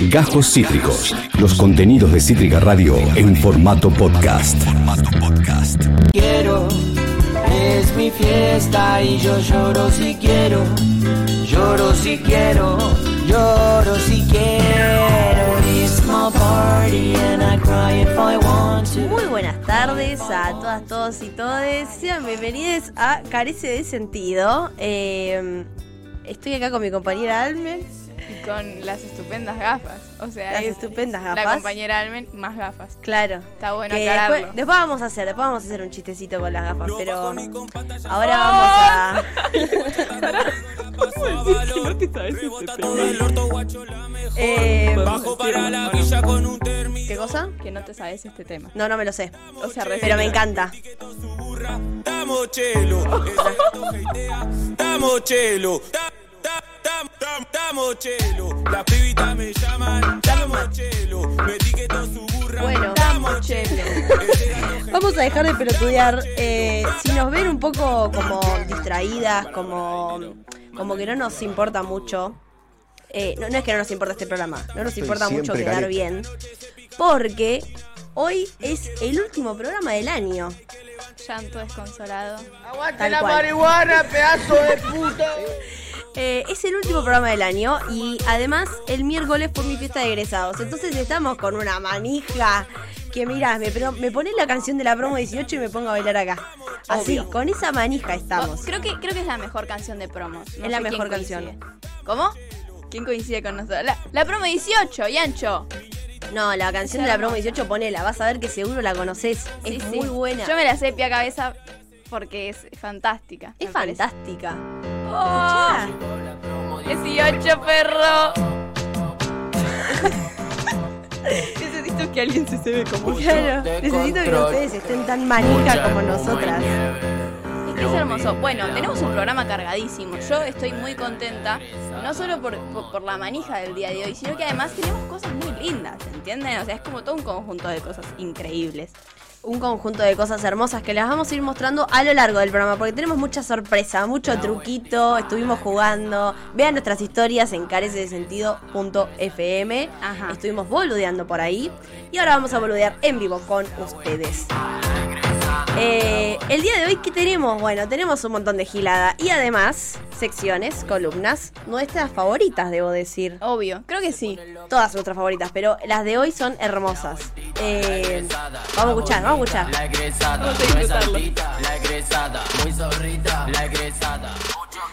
Gajos Cítricos. Los contenidos de Cítrica Radio en formato podcast. quiero, es mi fiesta y yo lloro si quiero, lloro si quiero, lloro si quiero. Muy buenas tardes a todas, todos y todes. Sean bienvenidos a Carece de Sentido. Eh, estoy acá con mi compañera Almen. Y con las estupendas gafas. O sea, Las es estupendas La gafas. compañera Almen más gafas. Claro. Está bueno Que aclararlo. después, después vamos a hacer, después vamos a hacer un chistecito con las gafas, pero ahora vamos a. Eh, ¿Qué cosa? Que no te sabes este tema. No, no me lo sé. O sea, Pero me encanta. Damos chelo, damos chelo, da- da- da- da- damos chelo, las pibitas me llaman, damos chelo, me etiquetó su burra, Bueno. Vamos a dejar de pelotudear. Eh, si nos ven un poco como distraídas, como, como que no nos importa mucho. eh, no, no es que no nos importa este programa, no nos importa mucho quedar careta. bien. Porque hoy es el último programa del año. Llanto desconsolado. Tal la marihuana, pedazo de puta. es el último programa del año y además el miércoles fue mi fiesta de egresados. Entonces estamos con una manija que mira, me, me pones la canción de la promo 18 y me pongo a bailar acá. Así, Obvio. con esa manija estamos. Creo que, creo que es la mejor canción de promos. No Es la mejor coincide. canción. ¿Cómo? ¿Quién coincide con nosotros? La, la promo 18, Yancho. No, la canción de la promo 18 ponela, vas a ver que seguro la conoces. Sí, es sí. muy buena. Yo me la sé pie a cabeza porque es fantástica. Es parece. Oh, 18, perro. Necesito que alguien se se ve como Claro, necesito que ustedes estén tan manija como nosotras. Es que es hermoso. Bueno, tenemos un programa cargadísimo. Yo estoy muy contenta, no solo por, por, por la manija del día de hoy, sino que además tenemos cosas muy lindas, ¿entienden? O sea, es como todo un conjunto de cosas increíbles. Un conjunto de cosas hermosas que las vamos a ir mostrando a lo largo del programa, porque tenemos mucha sorpresa, mucho truquito, estuvimos jugando. Vean nuestras historias en carecedesentido.fm. Estuvimos boludeando por ahí. Y ahora vamos a boludear en vivo con ustedes. Eh, el día de hoy, ¿qué tenemos? Bueno, tenemos un montón de gilada y además secciones, columnas, nuestras favoritas, debo decir. Obvio, creo que sí. Todas nuestras favoritas, pero las de hoy son hermosas. Eh, vamos a escuchar, vamos a escuchar.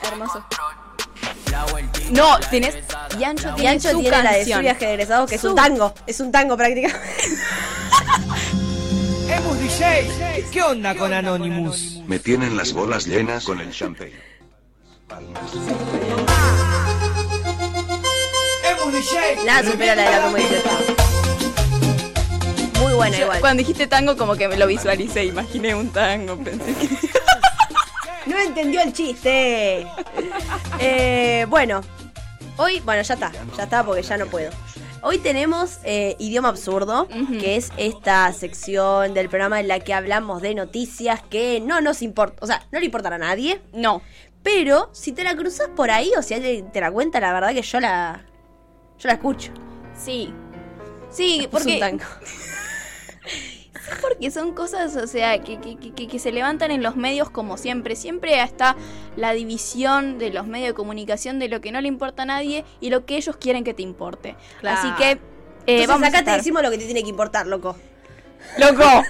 Hermoso. No, tenés. Yancho Y tiene su tiene la de su canción. viaje de egresados, que es un tango. Es un tango prácticamente. Emus DJ, ¿qué onda con Anonymous? Me tienen las bolas llenas con el champagne. Emus DJ, Nada supera la de la 18. Muy buena igual. Cuando dijiste tango, como que me lo visualicé, imaginé un tango, pensé que. No entendió el chiste. Eh, bueno, hoy, bueno, ya está, ya está porque ya no puedo. Hoy tenemos eh, Idioma Absurdo, que es esta sección del programa en la que hablamos de noticias que no nos importa, o sea, no le importan a nadie, No. pero si te la cruzas por ahí o si alguien te la cuenta, la verdad que yo la, yo la escucho. Sí. Sí, Es un porque. tango. Porque son cosas, o sea, que, que- que- que se levantan en los medios como siempre. Siempre está la división de los medios de comunicación de lo que no le importa a nadie y lo que ellos quieren que te importe. Claro. Así que. eh, Entonces vamos a acá te decimos lo que te tiene que importar, loco. ¡Loco!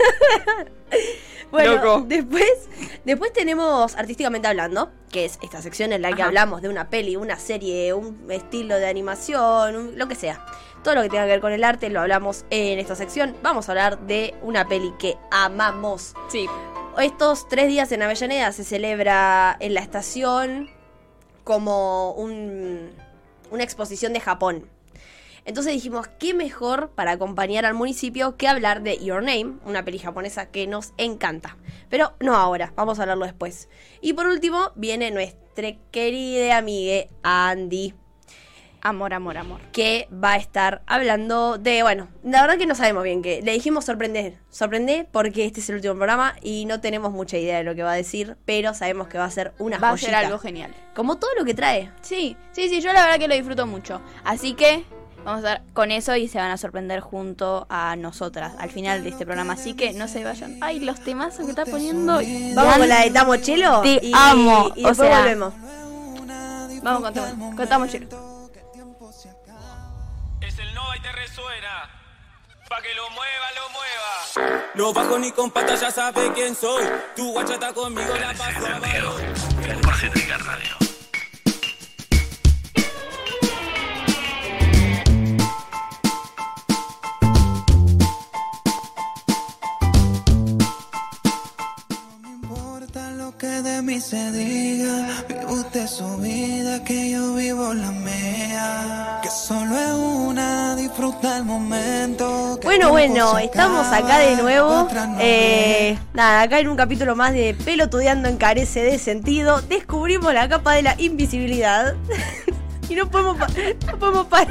Bueno, Loco. después, después tenemos Artísticamente Hablando, que es esta sección en la que Ajá. hablamos de una peli, una serie, un estilo de animación, un- lo que sea. Todo lo que tenga que ver con el arte lo hablamos en esta sección. Vamos a hablar de una peli que amamos. Sí. Estos tres días en Avellaneda se celebra en la estación como un- una exposición de Japón. Entonces dijimos, ¿qué mejor para acompañar al municipio que hablar de Your Name, una peli japonesa que nos encanta? Pero no ahora, vamos a hablarlo después. Y por último, viene nuestra querida amiga Andy, Amor, amor, amor. que va a estar hablando de, bueno, la verdad que no sabemos bien qué. Le dijimos sorprender, sorprender porque este es el último programa y no tenemos mucha idea de lo que va a decir, pero sabemos que va a ser una Va a ser algo genial. Como todo lo que trae. Sí, sí, sí, yo la verdad que lo disfruto mucho. Así que Vamos a estar con eso y se van a sorprender junto a nosotras al final de este programa. Así que no se vayan. Ay, los temazos que está poniendo. Vamos con la de Tamo Chelo. Te y, amo, Y o después sea, volvemos. Vamos con Tamo- con Tamo Chelo. Pa' que lo mueva, lo mueva. No bajo ni con patas, ya sabe quién soy. Tu guacha está conmigo, la paso a balón. importa lo que de mí se diga, vive usted su vida, que yo vivo la mía. Disfruta el momento. que Bueno, bueno, estamos acá de nuevo. Eh, nada, acá en un capítulo más de Pelotudeando encarece de sentido. Descubrimos la capa de la invisibilidad. y no podemos, pa- no podemos parar.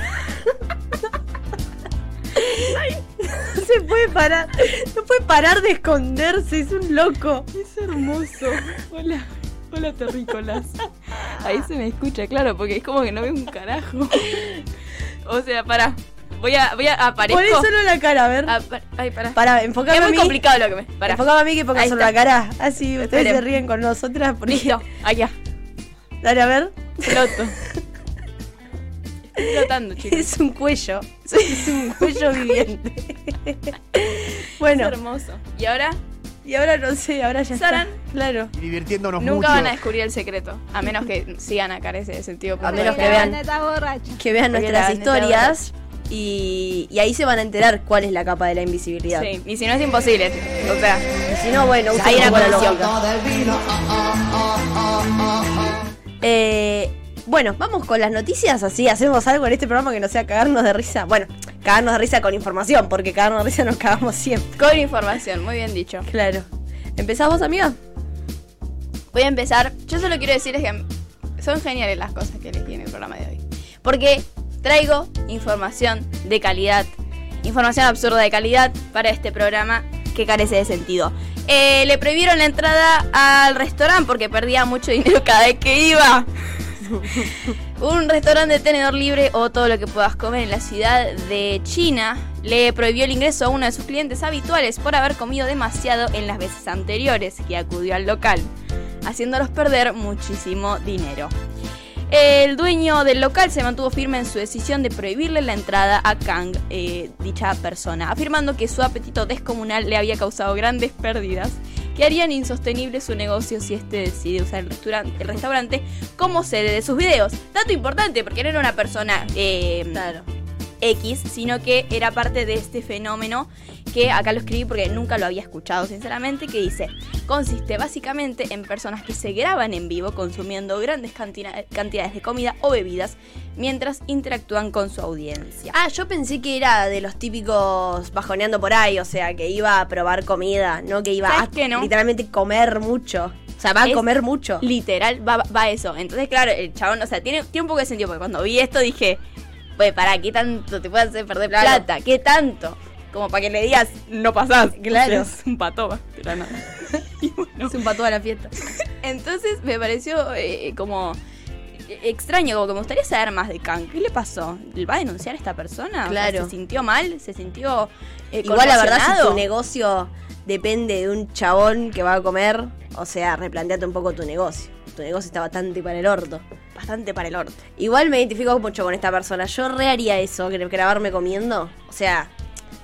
No se puede parar. No puede parar de esconderse. Es un loco. Es hermoso. Hola. Hola, terrícolas. Ahí se me escucha, claro, porque es como que no veo un carajo. O sea, pará. Voy a, voy a aparezco. Poné solo la cara, a ver. Apa- Ay, pará. Para, enfocame es a muy mí. complicado lo que me. Pará. Enfocame a mí que ponga Ahí solo está. la cara. Así ustedes se ríen con nosotras. Porque... Listo, allá. Dale, a ver. Floto. Estoy flotando, chicos. Es un cuello. Es un cuello viviente. bueno, Es hermoso. Y ahora y ahora no sé, ahora ya Saran. está. Claro. divirtiéndonos nunca mucho. van a descubrir el secreto. A menos que sigan a Carece de sentido. A menos que vean, que vean nuestras historias y, y ahí se van a enterar cuál es la capa de la invisibilidad. Sí, y si no es imposible. O sea, Y si no, bueno, Hay un una lógica. Eh, bueno, vamos con las noticias, así hacemos algo en este programa que no sea cagarnos de risa. Bueno, cagarnos de risa con información, porque cagarnos de risa nos cagamos siempre. con información, muy bien dicho. Claro. ¿Empezamos, amiga? Voy a empezar. Yo solo quiero decirles que son geniales las cosas que elegí en el programa de hoy. Porque traigo información de calidad, información absurda de calidad para este programa que carece de sentido. Eh, le prohibieron la entrada al restaurante porque perdía mucho dinero cada vez que iba. Un restaurante de tenedor libre o todo lo que puedas comer en la ciudad de China le prohibió el ingreso a uno de sus clientes habituales por haber comido demasiado en las veces anteriores que acudió al local, haciéndolos perder muchísimo dinero. El dueño del local se mantuvo firme en su decisión de prohibirle la entrada a Kang, eh, dicha persona, afirmando que su apetito descomunal le había causado grandes pérdidas que harían insostenible su negocio si este decide usar el restaurante, el restaurante como sede de sus videos. Dato importante, porque no era una persona eh, Claro. X, sino que era parte de este fenómeno que acá lo escribí porque nunca lo había escuchado sinceramente, que dice, consiste básicamente en personas que se graban en vivo consumiendo grandes cantina- cantidades de comida o bebidas mientras interactúan con su audiencia. Ah, yo pensé que era de los típicos bajoneando por ahí, o sea, que iba a probar comida, no que iba ¿Sabes a no? literalmente comer mucho. O sea, va a Es comer mucho. Literal, va, va eso. Entonces, claro, el chabón, o sea, tiene, tiene un poco de sentido, porque cuando vi esto dije, pues, ¿para qué tanto te puede hacer perder Claro. plata? ¿Qué tanto? Como para que le digas, no pasás. Claro. Es un. Y bueno, Es un pato a la fiesta. Entonces me pareció eh, como extraño, como que me gustaría saber más de Kang. ¿Qué le pasó? ¿Va a denunciar a esta persona? O sea, Claro. ¿Se sintió mal? ¿Se sintió eh, Igual la verdad, si tu negocio depende de un chabón que va a comer, o sea, replanteate un poco tu negocio. Tu negocio está bastante para el orto. Bastante para el orto. Igual me identifico mucho con esta persona. Yo re haría eso, gra- grabarme comiendo. O sea,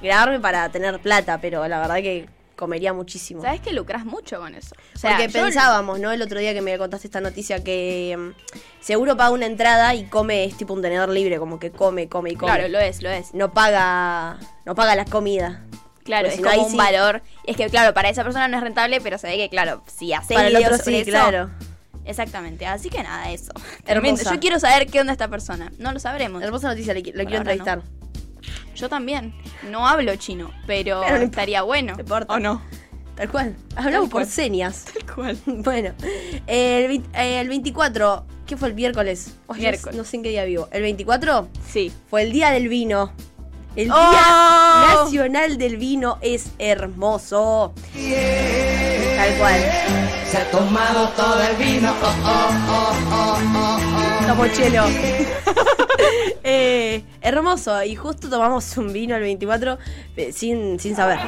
grabarme para tener plata, pero la verdad que comería muchísimo. ¿Sabes que lucras mucho con eso? O sea, Porque yo- pensábamos, ¿no? El otro día que me contaste esta noticia que mm, seguro paga una entrada y come, es tipo un tenedor libre, como que come, come y come. Claro, lo es, lo es. No paga, no paga las comidas. Claro, es como un sí. valor. Es que, claro, para esa persona no es rentable, pero se ve que, claro, si hace Para el otro sí, eso- claro. Exactamente. Así que nada, eso. Hermosa. Yo quiero saber qué onda esta persona. No lo sabremos. Hermosa noticia, lo quiero entrevistar. Yo también. No hablo chino, pero, estaría bueno. No importa. ¿O no? Tal cual. Hablamos por cual. señas. Tal cual. Bueno, el, eh, el 24, ¿qué fue el miércoles? Miércoles. No sé en qué día vivo. El 24 Sí. fue el día del vino. El Día ¡Oh! Nacional del Vino es hermoso. Tal cual. Se ha tomado todo el vino. Oh, oh, oh, oh, oh, oh. Tomo chelo. Eh, hermoso, y justo tomamos un vino el 24 eh, sin, sin saber.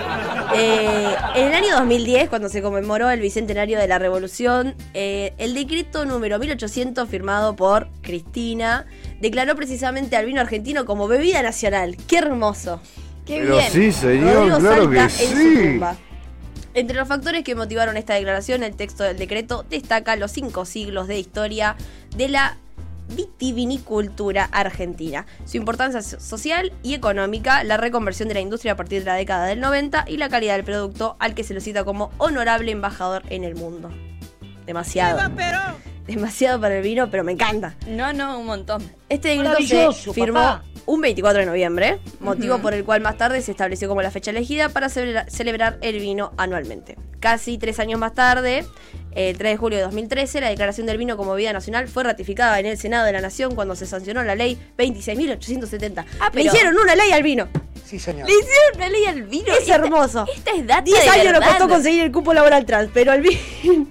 Eh, en el año 2010, cuando se conmemoró el bicentenario de la Revolución, eh, el decreto número 1800 firmado por Cristina declaró precisamente al vino argentino como bebida nacional. ¡Qué hermoso! Qué Pero bien. sí, señor, Rodrigo claro salta que en su sí. tumba. Entre los factores que motivaron esta declaración, el texto del decreto destaca los cinco siglos de historia de la vitivinicultura argentina, su importancia so- social y económica, la reconversión de la industria a partir de la década del 90 y la calidad del producto al que se lo cita como honorable embajador en el mundo. Demasiado. Demasiado para el vino, pero me encanta. No, no, un montón. Este decreto se firmó papá. un 24 de noviembre, motivo por el cual más tarde se estableció como la fecha elegida para celebra- celebrar el vino anualmente. Casi tres años más tarde, el 3 de julio de 2013, la declaración del vino como bebida nacional fue ratificada en el Senado de la Nación cuando se sancionó la ley 26.870. Ah, Le pero- hicieron una ley al vino. Sí, señor. Le hicieron una ley al vino. Es hermoso. Esta es data 10 de años nos costó conseguir el cupo laboral trans, pero el vino...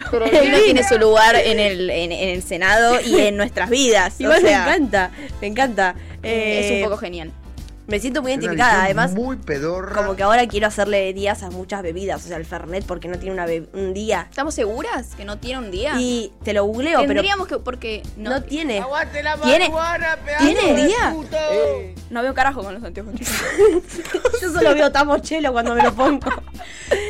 Pero el vino tiene su lugar en el, en, en el Senado y en nuestras vidas. Igual o sea, me encanta, me encanta. Es Eh, un poco genial. Me siento muy identificada, además... Muy pedorra. Como que ahora quiero hacerle días a muchas bebidas, o sea, el Fernet porque no tiene una un día. ¿Estamos seguras que no tiene un día? Y te lo googleo, pero Tendríamos que. Porque. No, no tiene. Aguante la ¿Tiene- ¿tiene de día? puto. no veo carajo con los anteojos. Yo solo veo tamochelo cuando me lo pongo.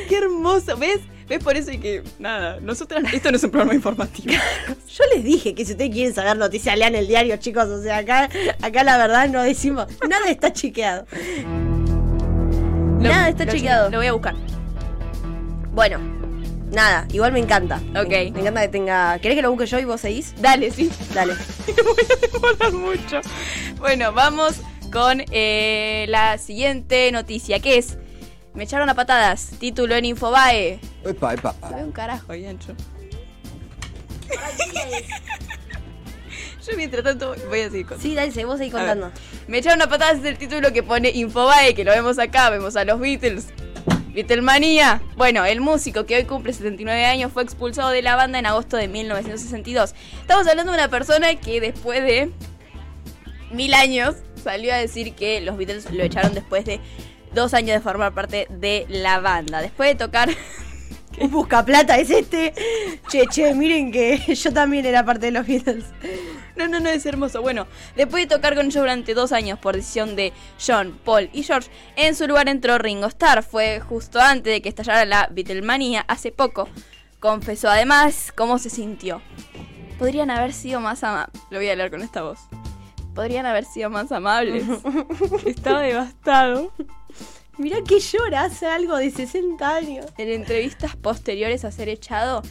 Qué hermoso. ¿Ves? ¿Ves por eso que. Nada, nosotras. Esto no es un programa informativo. Yo les dije que si ustedes quieren saber noticias, lean el diario, chicos. O sea, acá, acá la verdad no decimos. Nada está chequeado. Nada está Lo- chequeado. Lo voy a buscar. Bueno, nada, igual me encanta. Ok. Me, me encanta que tenga. ¿Querés que lo busque yo y vos seguís? Dale, sí. Dale. Me voy a demorar mucho. Bueno, vamos con eh, la siguiente noticia, que es... Me echaron a patadas, título en Infobae. Epa, epa. No veo un carajo ahí, Ancho. Yo mientras tanto voy a seguir contando. Sí, dale, vos seguís ver. contando. Me echaron a patadas es el título que pone Infobae, que lo vemos acá, vemos a los Beatles. Beatlemanía. Bueno, el músico que hoy cumple 79 años fue expulsado de la banda en agosto de 1962. Estamos hablando de una persona que después de mil años salió a decir que los Beatles lo echaron después de dos años de formar parte de la banda. Después de tocar Un buscaplata es este. Che, che, miren que yo también era parte de los Beatles. No, no, no, es hermoso. Bueno, después de tocar con ellos durante dos años por decisión de John, Paul y George, en su lugar entró Ringo Starr. Fue justo antes de que estallara la Beatlemanía, hace poco. Confesó además cómo se sintió. Podrían haber sido más amables. Lo voy a leer con esta voz. Podrían haber sido más amables. Estaba devastado. Mirá que llora, hace algo de 60 años. En entrevistas posteriores a ser echado,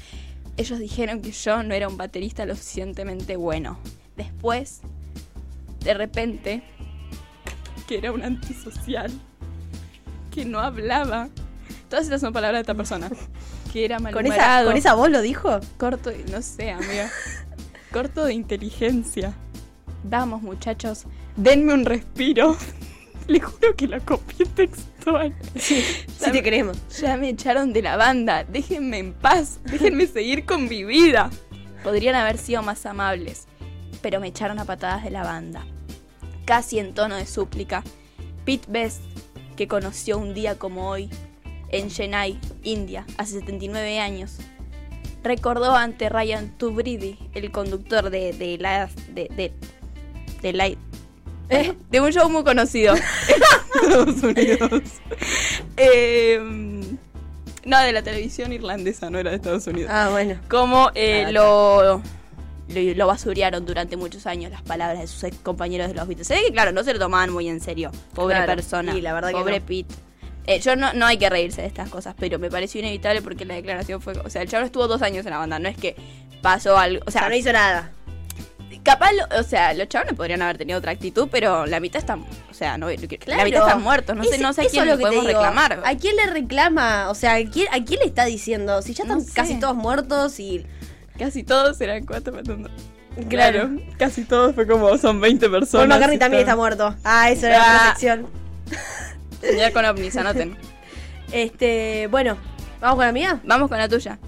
ellos dijeron que yo no era un baterista lo suficientemente bueno. Después, de repente, que era un antisocial, que no hablaba. Todas estas son palabras de esta persona. Que era ¿Con esa, malhumorado. ¿Con esa voz lo dijo? Corto, no sé, amiga. Corto de inteligencia. Vamos, muchachos, denme un respiro. Le juro que la copié textual. Sí, sí te creemos. Ya me echaron de la banda. Déjenme en paz. Déjenme seguir con mi vida. Podrían haber sido más amables, pero me echaron a patadas de la banda. Casi en tono de súplica. Pete Best, que conoció un día como hoy en Chennai, India, hace 79 años, recordó ante Ryan Tubridi, el conductor de, de la de, de, de la- ¿Eh? de un show muy conocido Estados Unidos. Eh, no, de la televisión irlandesa, no era de Estados Unidos. Ah, bueno. Como eh, Ah, lo, lo, lo basurearon durante muchos años las palabras de sus ex compañeros de los Beatles. Se ve que, claro, no se lo tomaban muy en serio. Pobre Claro, persona. y la verdad que Pobre no. Pete. Eh, yo no, no hay que reírse de estas cosas, pero me pareció inevitable porque la declaración fue. O sea, el chavo estuvo dos años en la banda, no es que pasó algo. O sea, no hizo nada. Capaz, o sea, los chavales podrían haber tenido otra actitud, pero la mitad están. O sea, no, la mitad Claro. están muertos. No sé, no sé a quién le podemos reclamar. ¿A quién le reclama? O sea, ¿a quién, a quién le está diciendo? Si ya No están sé. casi todos muertos y. Casi todos eran cuatro matando. Claro. casi todos fue como son 20 personas. Paul McCartney también está muerto. Ah, eso era Ah. la sección. Ya con ovnis, anoten. Este, bueno, ¿vamos con la mía? Vamos con la tuya.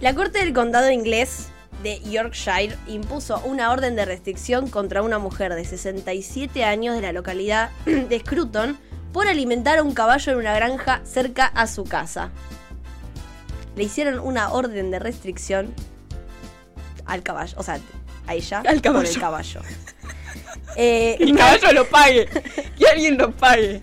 La Corte del Condado inglés de Yorkshire impuso una orden de restricción contra una mujer de 67 años de la localidad de Scruton por alimentar a un caballo en una granja cerca a su casa. Le hicieron una orden de restricción al caballo, o sea, a ella Al por caballo. el caballo. Eh, El caballo lo pague. Que alguien lo pague.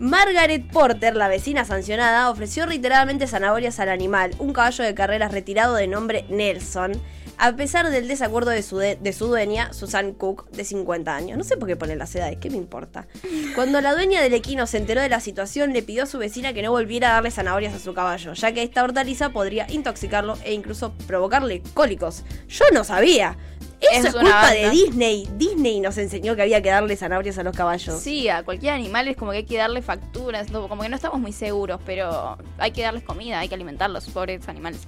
Margaret Porter, la vecina sancionada, ofreció reiteradamente zanahorias al animal, un caballo de carreras retirado de nombre Nelson, a pesar del desacuerdo de su, de, de su dueña, Susan Cook, de 50 años. No sé por qué ponen las edades, ¿qué me importa? Cuando la dueña del equino se enteró de la situación, le pidió a su vecina que no volviera a darle zanahorias a su caballo, ya que esta hortaliza podría intoxicarlo e incluso provocarle cólicos. Yo no sabía. Eso Es culpa banda. de Disney. Disney nos enseñó que había que darle zanahorias a los caballos. Sí, a cualquier animal es como que hay que darle facturas, como que no estamos muy seguros, pero hay que darles comida, hay que alimentarlos, pobres animales.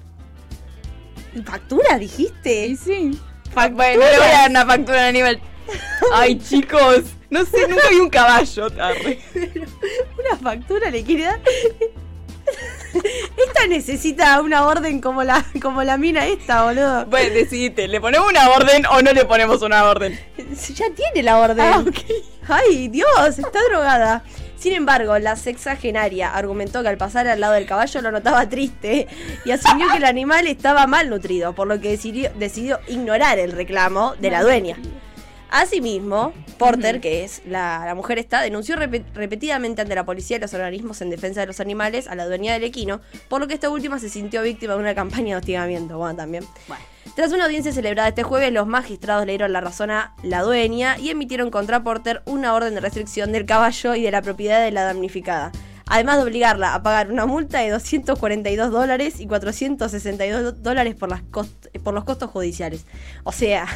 ¿Factura, dijiste? sí. Bueno, no le voy a dar una factura al animal. Ay, chicos, no sé, nunca vi un caballo, tarde. Una factura le quiere dar. Esta necesita una orden como la, como la mina esta, boludo. Bueno, decidite, ¿le ponemos una orden o no le ponemos una orden? Ya tiene la orden. Ah. Ay, Dios, está drogada. Sin embargo, la sexagenaria argumentó que al pasar al lado del caballo lo notaba triste y asumió que el animal estaba mal nutrido, por lo que decidió, decidió ignorar el reclamo de la dueña. Asimismo, Porter, que es la, la mujer esta, denunció repe- repetidamente ante la policía y los organismos en defensa de los animales a la dueña del equino, por lo que esta última se sintió víctima de una campaña de hostigamiento. Bueno, también. Tras una audiencia celebrada este jueves, los magistrados le dieron la razón a la dueña y emitieron contra Porter una orden de restricción del caballo y de la propiedad de la damnificada. Además de obligarla a pagar una multa de 242 dólares y 462 dólares por, las cost- por los costos judiciales. O sea,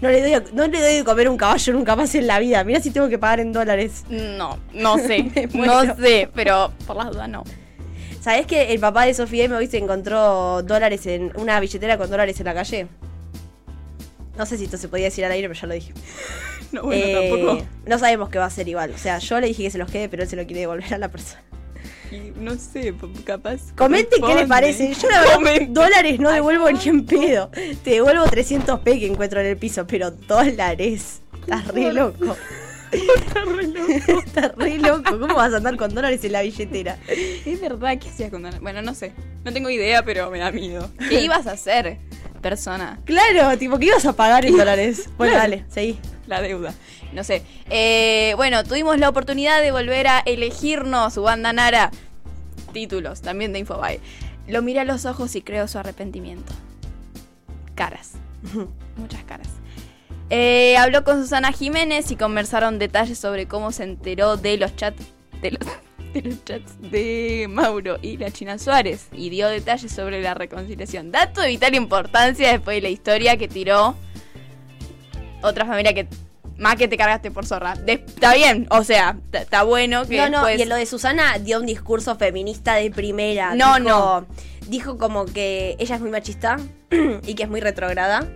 no le, doy, no le doy de comer un caballo nunca más en la vida. Mira si tengo que pagar en dólares. No, no sé, no sé, pero por las dudas no. ¿Sabés que el papá de Sofía M hoy se encontró dólares en una billetera con dólares en la calle? No sé si esto se podía decir al aire, pero ya lo dije. No, bueno, Eh, tampoco. No sabemos qué va a ser igual. O sea, yo le dije que se los quede, pero él se lo quiere devolver a la persona. Y no sé, capaz. Comenten qué les parece. Yo la verdad, dólares no devuelvo ni en pedo. Te devuelvo 300 p que encuentro en el piso, pero dólares. Estás re loco. Está re loco. Estás re loco. ¿Cómo vas a andar con dólares en la billetera? Es verdad, ¿qué hacías con dólares? Bueno, no sé. No tengo idea, pero me da miedo. ¿Qué ibas a hacer, persona? Claro, tipo, ¿qué ibas a pagar en dólares? Bueno, Claro. dale, seguí. La deuda. No sé. Eh, bueno, tuvimos la oportunidad de volver a elegirnos su banda Nara. Títulos, también de Infobae. Lo miré a los ojos y creo su arrepentimiento. Caras. Muchas caras. Eh, habló con Susana Jiménez y conversaron detalles sobre cómo se enteró de los chats de los, de los chats de Mauro y la China Suárez y dio detalles sobre la reconciliación. Dato de vital importancia después de la historia que tiró otra familia que más que te cargaste por zorra. Está bien, o sea, está bueno que No, no, después- y en lo de Susana dio un discurso feminista de primera. No, Dijo- no. Dijo como que ella es muy machista y que es muy retrógrada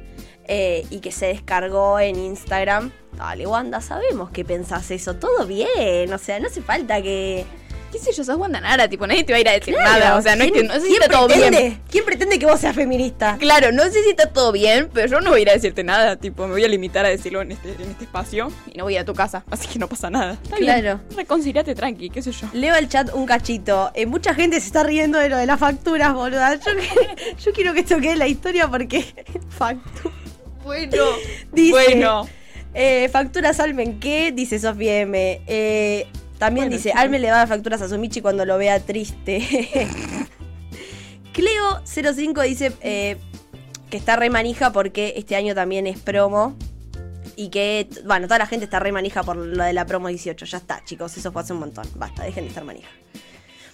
eh, y que se descargó en Instagram. Dale, Wanda, sabemos que pensás eso. Todo bien, o sea, no hace falta que... qué sé yo, sos Wanda Nara, tipo, nadie te va a ir a decir Claro, nada, o sea, no es que ¿quién- no sé si está todo pretende- bien. ¿Quién pretende que vos seas feminista? Claro, no sé si está todo bien, pero yo no voy a ir a decirte nada, tipo, me voy a limitar a decirlo en este, en este espacio y no voy a ir a tu casa, así que no pasa nada. Está Claro. bien. Reconciliate tranqui, qué sé yo. Leo al chat un cachito. Eh, mucha gente se está riendo de lo de las facturas, boluda. Yo, yo quiero que esto quede en la historia porque... Factura. Bueno, Dice, bueno. Eh, facturas Almen, ¿qué? Dice Sofía M. Eh, también Bueno, dice. Almen le va a dar facturas a su Michi cuando lo vea triste. Cleo05 dice eh, que está re manija porque este año también es promo. Y que, bueno, toda la gente está re manija por lo de la promo 18. Ya está, chicos, eso fue hace un montón. Basta, dejen de estar manija.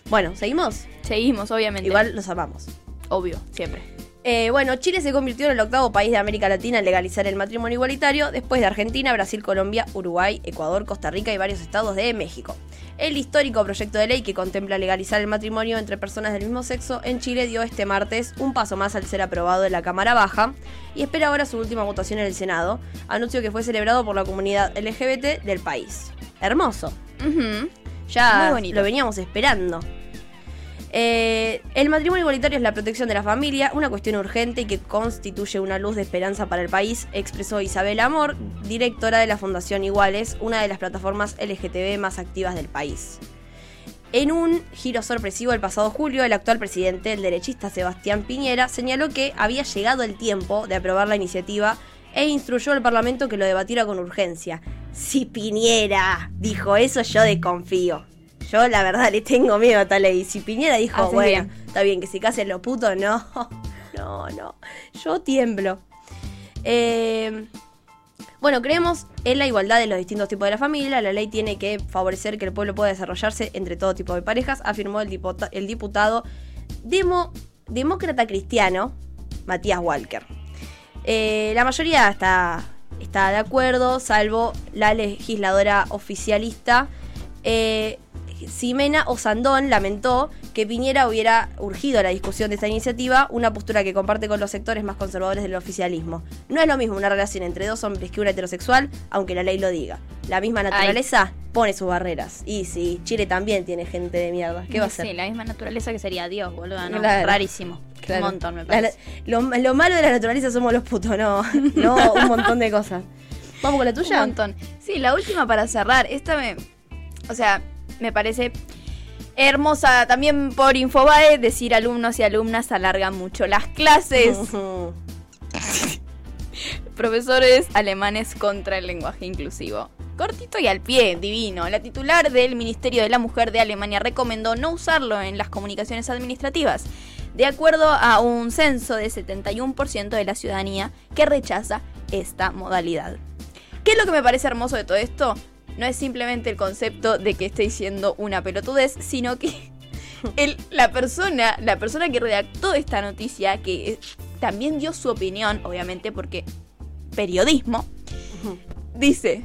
Bueno, ¿seguimos? Seguimos, obviamente. Igual los amamos. Obvio, siempre. Eh, bueno, Chile se convirtió en el octavo país de América Latina en legalizar el matrimonio igualitario, después de Argentina, Brasil, Colombia, Uruguay, Ecuador, Costa Rica y varios estados de México. El histórico proyecto de ley que contempla legalizar el matrimonio entre personas del mismo sexo en Chile dio este martes un paso más al ser aprobado en la Cámara Baja y espera ahora su última votación en el Senado, anuncio que fue celebrado por la comunidad LGBT del país. Hermoso. Ujú. Ya Muy bonito. lo veníamos esperando. Eh, el matrimonio igualitario es la protección de la familia, una cuestión urgente y que constituye una luz de esperanza para el país, expresó Isabel Amor, directora de la Fundación Iguales, una de las plataformas LGTB más activas del país. En un giro sorpresivo el pasado julio, el actual presidente, el derechista Sebastián Piñera, señaló que había llegado el tiempo de aprobar la iniciativa e instruyó al Parlamento que lo debatiera con urgencia. Si Piñera dijo eso, yo desconfío. Yo la verdad le tengo miedo a tal ley. Si Piñera dijo, Haces bueno, bien. está bien que se casen los putos, no, no, no. Yo tiemblo. Eh, bueno, creemos en la igualdad de los distintos tipos de la familia. La ley tiene que favorecer que el pueblo pueda desarrollarse entre todo tipo de parejas, afirmó el, el diputado demo- demócrata cristiano Matías Walker. Eh, la mayoría está, está de acuerdo, salvo la legisladora oficialista. Eh, Ximena Osandón lamentó que Piñera hubiera urgido la discusión de esta iniciativa, una postura que comparte con los sectores más conservadores del oficialismo. No es lo mismo una relación entre dos hombres que una heterosexual, aunque la ley lo diga. La misma naturaleza pone sus barreras. Y sí, Chile también tiene gente de mierda. ¿Qué va a hacer? Sí, la misma naturaleza que sería Dios, boludo. ¿no? Claro. Rarísimo. Claro. Un montón, me La- parece. lo, lo malo de la naturaleza somos los putos, no, no un montón de cosas. Vamos con la tuya. Un montón. Sí, la última para cerrar. Esta me. O sea, me parece hermosa. También por Infobae, decir alumnos y alumnas alargan mucho las clases. Profesores alemanes contra el lenguaje inclusivo. Cortito y al pie, divino. La titular del Ministerio de la Mujer de Alemania recomendó no usarlo en las comunicaciones administrativas, de acuerdo a un censo de 71% de la ciudadanía que rechaza esta modalidad. ¿Qué es lo que me parece hermoso de todo esto? No es simplemente el concepto de que esté diciendo una pelotudez, sino que el- la persona, la persona que redactó esta noticia, que también dio su opinión, obviamente, porque periodismo, dice,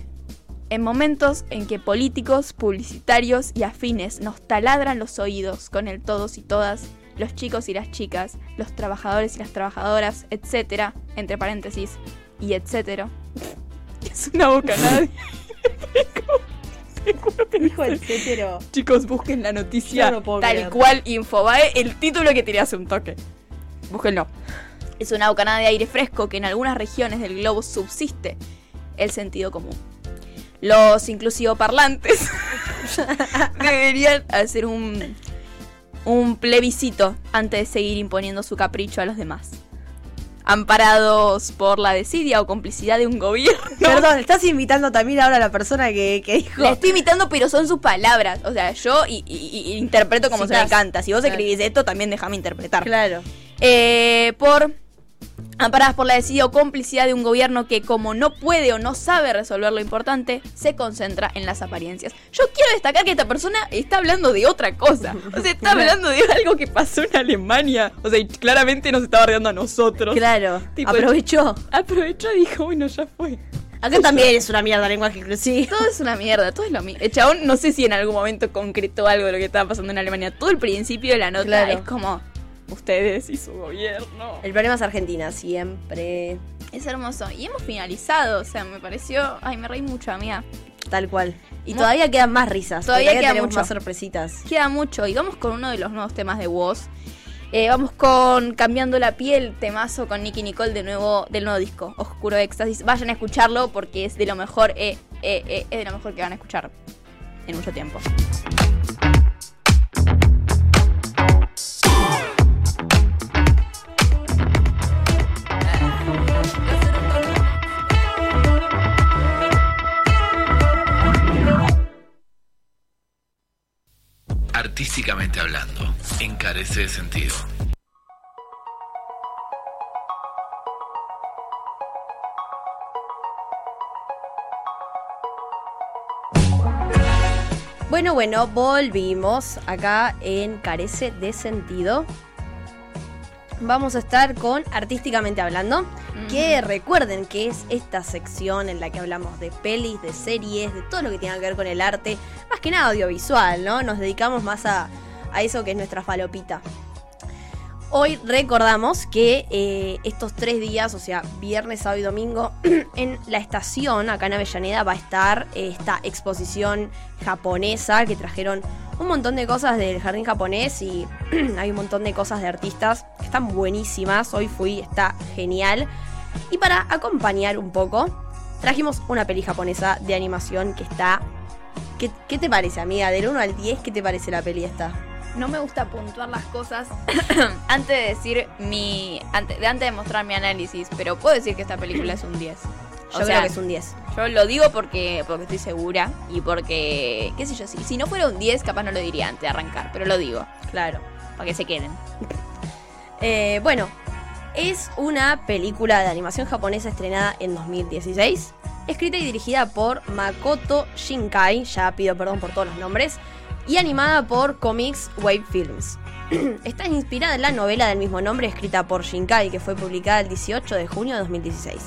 en momentos en que políticos, publicitarios y afines nos taladran los oídos con el todos y todas, los chicos y las chicas, los trabajadores y las trabajadoras, etcétera, entre paréntesis, y etcétera. Es una bocanada. Cétero. Chicos, busquen la noticia no tal creer. cual Infobae, el título que tiré hace un toque. Búsquenlo. Es una bocanada de aire fresco que en algunas regiones del globo subsiste el sentido común. Los inclusivo parlantes deberían hacer un, un plebiscito antes de seguir imponiendo su capricho a los demás. Amparados por la desidia o complicidad de un gobierno. Perdón, estás invitando también ahora a la persona que, que dijo. La estoy imitando, pero son sus palabras. O sea, yo y, y- y interpreto como se me canta. Si vos Claro. escribís esto, también déjame interpretar. Claro. Eh, por amparadas por la desidia o complicidad de un gobierno que como no puede o no sabe resolver lo importante, se concentra en las apariencias. Yo quiero destacar que esta persona está hablando de otra cosa. O sea, está hablando de algo que pasó en Alemania. O sea, y claramente nos estaba riendo a nosotros. Claro. Tipo, Aprovechó. Aprovechó y dijo, bueno, ya fue. Acá también es una mierda lenguaje inclusivo. Todo es una mierda, todo es lo mismo. El chabón no sé si en algún momento concretó algo de lo que estaba pasando en Alemania. Todo el principio de la nota Claro. es como ustedes y su gobierno. El problema es Argentina, siempre. Es hermoso. Y hemos finalizado, o sea, me pareció... Ay, me reí mucho, amiga. Tal cual. Y todavía quedan más risas. Todavía queda tenemos mucho. más sorpresitas. Queda mucho y vamos con uno de los nuevos temas de voz. Eh, vamos con Cambiando la piel, temazo con Nicky Nicole de nuevo, del nuevo disco, Oscuro Éxtasis. Vayan a escucharlo porque es de lo mejor, eh, eh, eh, es de lo mejor que van a escuchar en mucho tiempo. Artísticamente hablando, encarece de sentido. Bueno, bueno, volvimos acá en Carece de Sentido. Vamos a estar con Artísticamente Hablando, que recuerden que es esta sección en la que hablamos de pelis, de series, de todo lo que tenga que ver con el arte, más que nada audiovisual, ¿no? Nos dedicamos más a, a eso que es nuestra falopita. Hoy recordamos que eh, estos tres días, o sea, viernes, sábado y domingo, en la estación, acá en Avellaneda, va a estar eh, esta exposición japonesa que trajeron un montón de cosas del jardín japonés y hay un montón de cosas de artistas que están buenísimas. Hoy fui, está genial. Y para acompañar un poco, trajimos una peli japonesa de animación que está... ¿Qué, qué te parece, amiga? Del 1 al 10, ¿qué te parece la peli esta? No me gusta puntuar las cosas antes de decir mi. Antes, antes de mostrar mi análisis, pero puedo decir que esta película es un 10. Yo creo que es un 10. Yo lo digo porque, porque estoy segura y porque, qué sé yo, si, si no fuera un 10 capaz no lo diría antes de arrancar, pero lo digo, Claro. para que se queden. Eh, bueno, es una película de animación japonesa estrenada en 2016, escrita y dirigida por Makoto Shinkai, ya pido perdón por todos los nombres, y animada por Comics Wave Films. Está inspirada en la novela del mismo nombre escrita por Shinkai, que fue publicada el 18 de junio de 2016.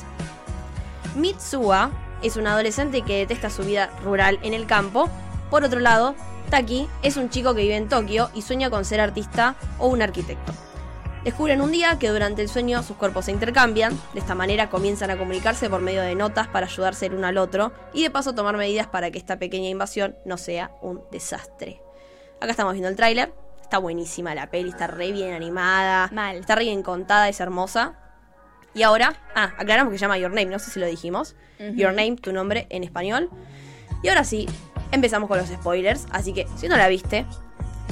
Mitsuha es un adolescente que detesta su vida rural en el campo. Por otro lado, Taki es un chico que vive en Tokio y sueña con ser artista o un arquitecto. Descubren un día que durante el sueño sus cuerpos se intercambian, de esta manera comienzan a comunicarse por medio de notas para ayudarse el uno al otro y de paso tomar medidas para que esta pequeña invasión no sea un desastre. Acá estamos viendo el tráiler, está buenísima la peli, está re bien animada, Mal. está re bien contada, es hermosa. Y ahora, ah, aclaramos que se llama Your Name, no sé si lo dijimos. Your Name, tu nombre en español. Y ahora sí, empezamos con los spoilers, así que si no la viste,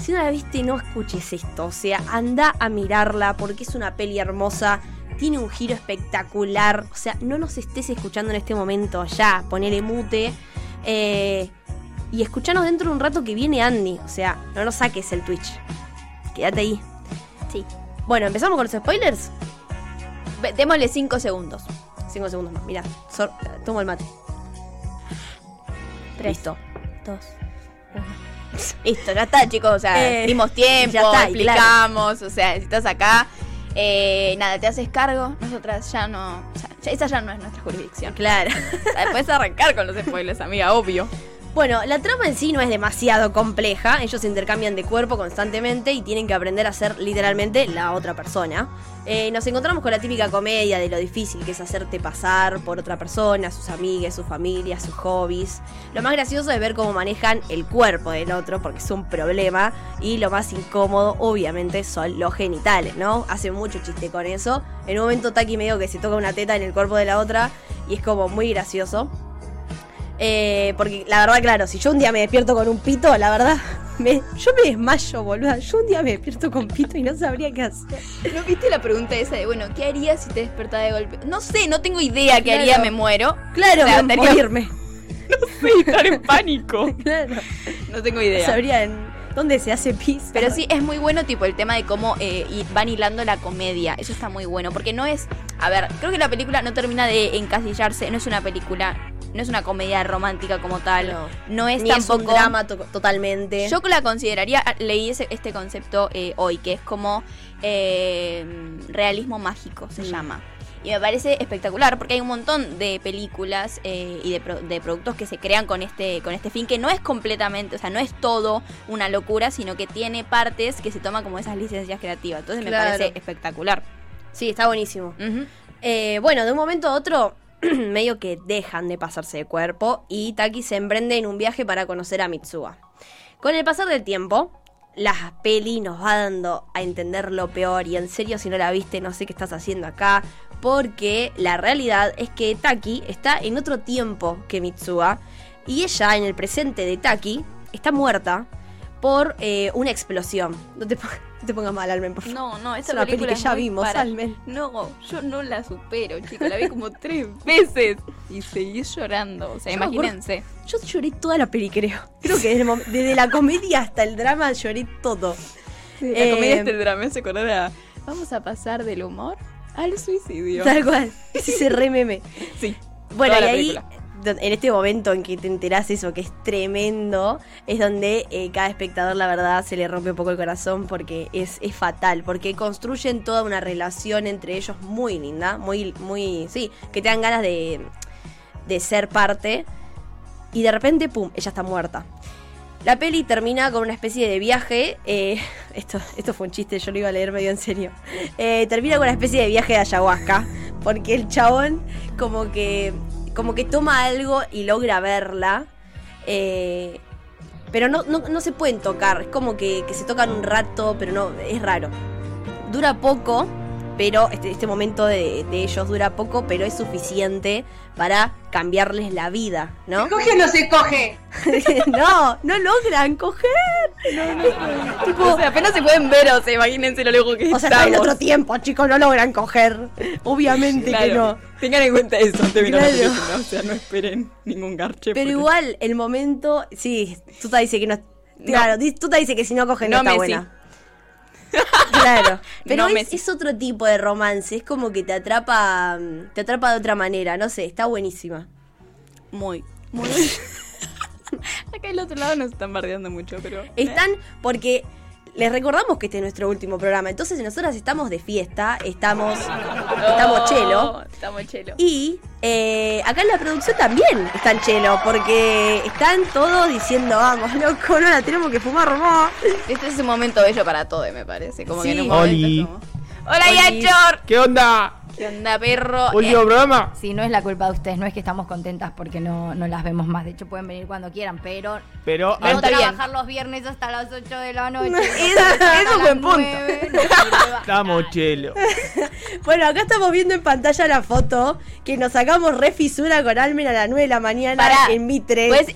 si no la viste, no escuches esto. O sea, anda a mirarla porque es una peli hermosa. Tiene un giro espectacular. O sea, no nos estés escuchando en este momento. Ya, ponele mute. Eh, y escuchanos dentro de un rato que viene Andy. O sea, no nos saques el Twitch. Quédate ahí. Sí. Bueno, empezamos con los spoilers. Démosle 5 segundos. Cinco segundos más. Mira, tomo el mate. Listo. Dos. Listo, ya está, chicos. O sea, Eh, dimos tiempo, ya está, y explicamos. O sea, si estás acá, eh, nada, te haces cargo. Nosotras ya no. ya- ya- esa ya no es nuestra jurisdicción. Claro. Puedes arrancar con los spoilers, amiga, obvio. Bueno, la trama en sí no es demasiado compleja. Ellos se intercambian de cuerpo constantemente y tienen que aprender a ser literalmente la otra persona. Eh, nos encontramos con la típica comedia de lo difícil que es hacerte pasar por otra persona, sus amigas, su familia, sus hobbies. Lo más gracioso es ver cómo manejan el cuerpo del otro, porque es un problema. Y lo más incómodo, obviamente, son los genitales, ¿no? Hace mucho chiste con eso. En un momento Taki medio que se toca una teta en el cuerpo de la otra y es como muy gracioso. Eh, porque la verdad, claro, si yo un día me despierto con un pito, la verdad, me- yo me desmayo, boluda. Yo un día me despierto con pito y no sabría qué hacer. ¿No viste la pregunta esa de, bueno, ¿qué harías si te despertás de golpe? No sé, no tengo idea qué Claro. haría, me muero. Claro, O sea, me- tenía- morirme. estar en pánico. Claro. No tengo No idea. sabría en dónde se hace pis. Pero sí, es muy bueno tipo el tema de cómo eh, van hilando la comedia. Eso está muy bueno. Porque no es... A ver, creo que la película no termina de encasillarse. No es una película... No es una comedia romántica como tal. No. No, es Ni es tampoco... un drama to- totalmente. Yo la consideraría... Leí ese- este concepto eh, hoy, que es como... eh, realismo mágico, se Mm. llama. Y me parece espectacular porque hay un montón de películas eh, y de, pro- de productos que se crean con este, con este fin, que no es completamente, o sea, no es todo una locura, sino que tiene partes que se toman como esas licencias creativas. Entonces Claro. me parece espectacular. Sí, está buenísimo. Eh, bueno, de un momento a otro, medio que dejan de pasarse de cuerpo y Taki se emprende en un viaje para conocer a Mitsuha. Con el pasar del tiempo, la peli nos va dando a entender lo peor y en serio si no la viste no sé qué estás haciendo acá porque la realidad es que Taki está en otro tiempo que Mitsuha y ella en el presente de Taki está muerta por eh, una explosión. No te, pongas mal, Almen, por favor. No, no, Es esta una peli película que es ya vimos, para- Almen. No, yo no la supero, chicos. La vi como tres veces y seguí llorando. O sea, Yo imagínense. Yo lloré toda la peli, creo. Creo que desde, el mom- desde la comedia hasta el drama lloré todo. La Eh, comedia este drama me hace acordar a. Vamos a pasar del humor al suicidio. Tal cual. Es ese re meme. Sí. Bueno, y ahí, en este momento en que te enterás eso, que es tremendo, es donde eh, cada espectador, la verdad, se le rompe un poco el corazón porque es, es fatal. Porque construyen toda una relación entre ellos muy linda, muy, muy, sí, que te dan ganas de, de ser parte. Y de repente, pum, ella está muerta. La peli termina con una especie de viaje. eh, esto, esto fue un chiste, yo lo iba a leer medio en serio. Eh, termina con una especie de viaje de ayahuasca. Porque el chabón, como que. Como que toma algo y logra verla. eh, pero no, no, no se pueden tocar. Es como que, que se tocan un rato, pero no, es raro. Dura poco, pero este, este momento de, de ellos dura poco, pero es suficiente para cambiarles la vida, ¿no? ¿Se coge o no se coge? no, no logran coger. Tipo, o sea, apenas se pueden ver, o sea, imagínense lo lejos que O sea, está en otro tiempo, chicos, no logran coger. Obviamente que no. Tengan en cuenta eso la Claro. película, o sea, no esperen ningún garche. Pero porque- igual, el momento. Sí, tú te dices que no. Claro, di- tú te dices que si no cogen no, No, está Messi. buena. Claro. Pero No, es, es otro tipo de romance. Es como que te atrapa. mm, Te atrapa de otra manera. No sé, está buenísima. Muy, muy. Acá del otro lado nos están bardeando mucho, pero. Están porque. Les recordamos que este es nuestro último programa. Entonces, nosotras estamos de fiesta. Estamos. Estamos chelo. Oh, Estamos chelo. Y eh, acá en la producción también están chelo, porque están todos diciendo, vamos, loco, no la tenemos que fumar más. Este es un momento bello para todo, me parece. Como que en un Sí. momento Oli. como- Hola. Yachor. ¿Qué onda? ¿Qué onda, perro? ¿Último Eh, programa? Sí, no es la culpa de ustedes, no es que estamos contentas porque no, no las vemos más. De hecho, pueden venir cuando quieran, pero Pero está bien. trabajar los viernes hasta las 8 de la noche. Eso- eso es buen punto. estamos chelo. Bueno, acá estamos viendo en pantalla la foto que nos sacamos re fisura con Almen a las 9 de la mañana Pará. en Mitre. Pues,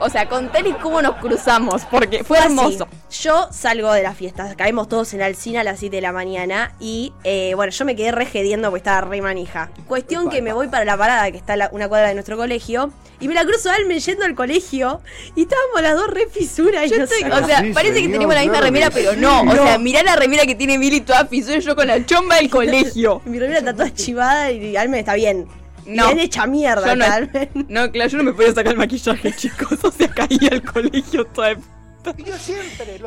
o sea, contarles cómo nos cruzamos, porque fue hermoso. Yo salgo de la fiesta, caemos todos en Alcina a las 7 de la mañana y eh, bueno, yo me quedé regediendo porque estaba re manija. Cuestión que me voy para la parada que está la- una cuadra de nuestro colegio y me la cruzo a Almen yendo al colegio y estábamos las dos re fisura y Yo estoy- o sea, Sí, parece que tenemos la misma claro remera, pero sí. no. O sea, mirá la remera que tiene Mili toda fisura y yo con la chomba del colegio. Mi remera está toda chivada y Almen está bien. No. Bien hecha mierda, Yo no, Almen. no, claro, yo no me podía sacar el maquillaje, chicos. O sea, caía al colegio toda.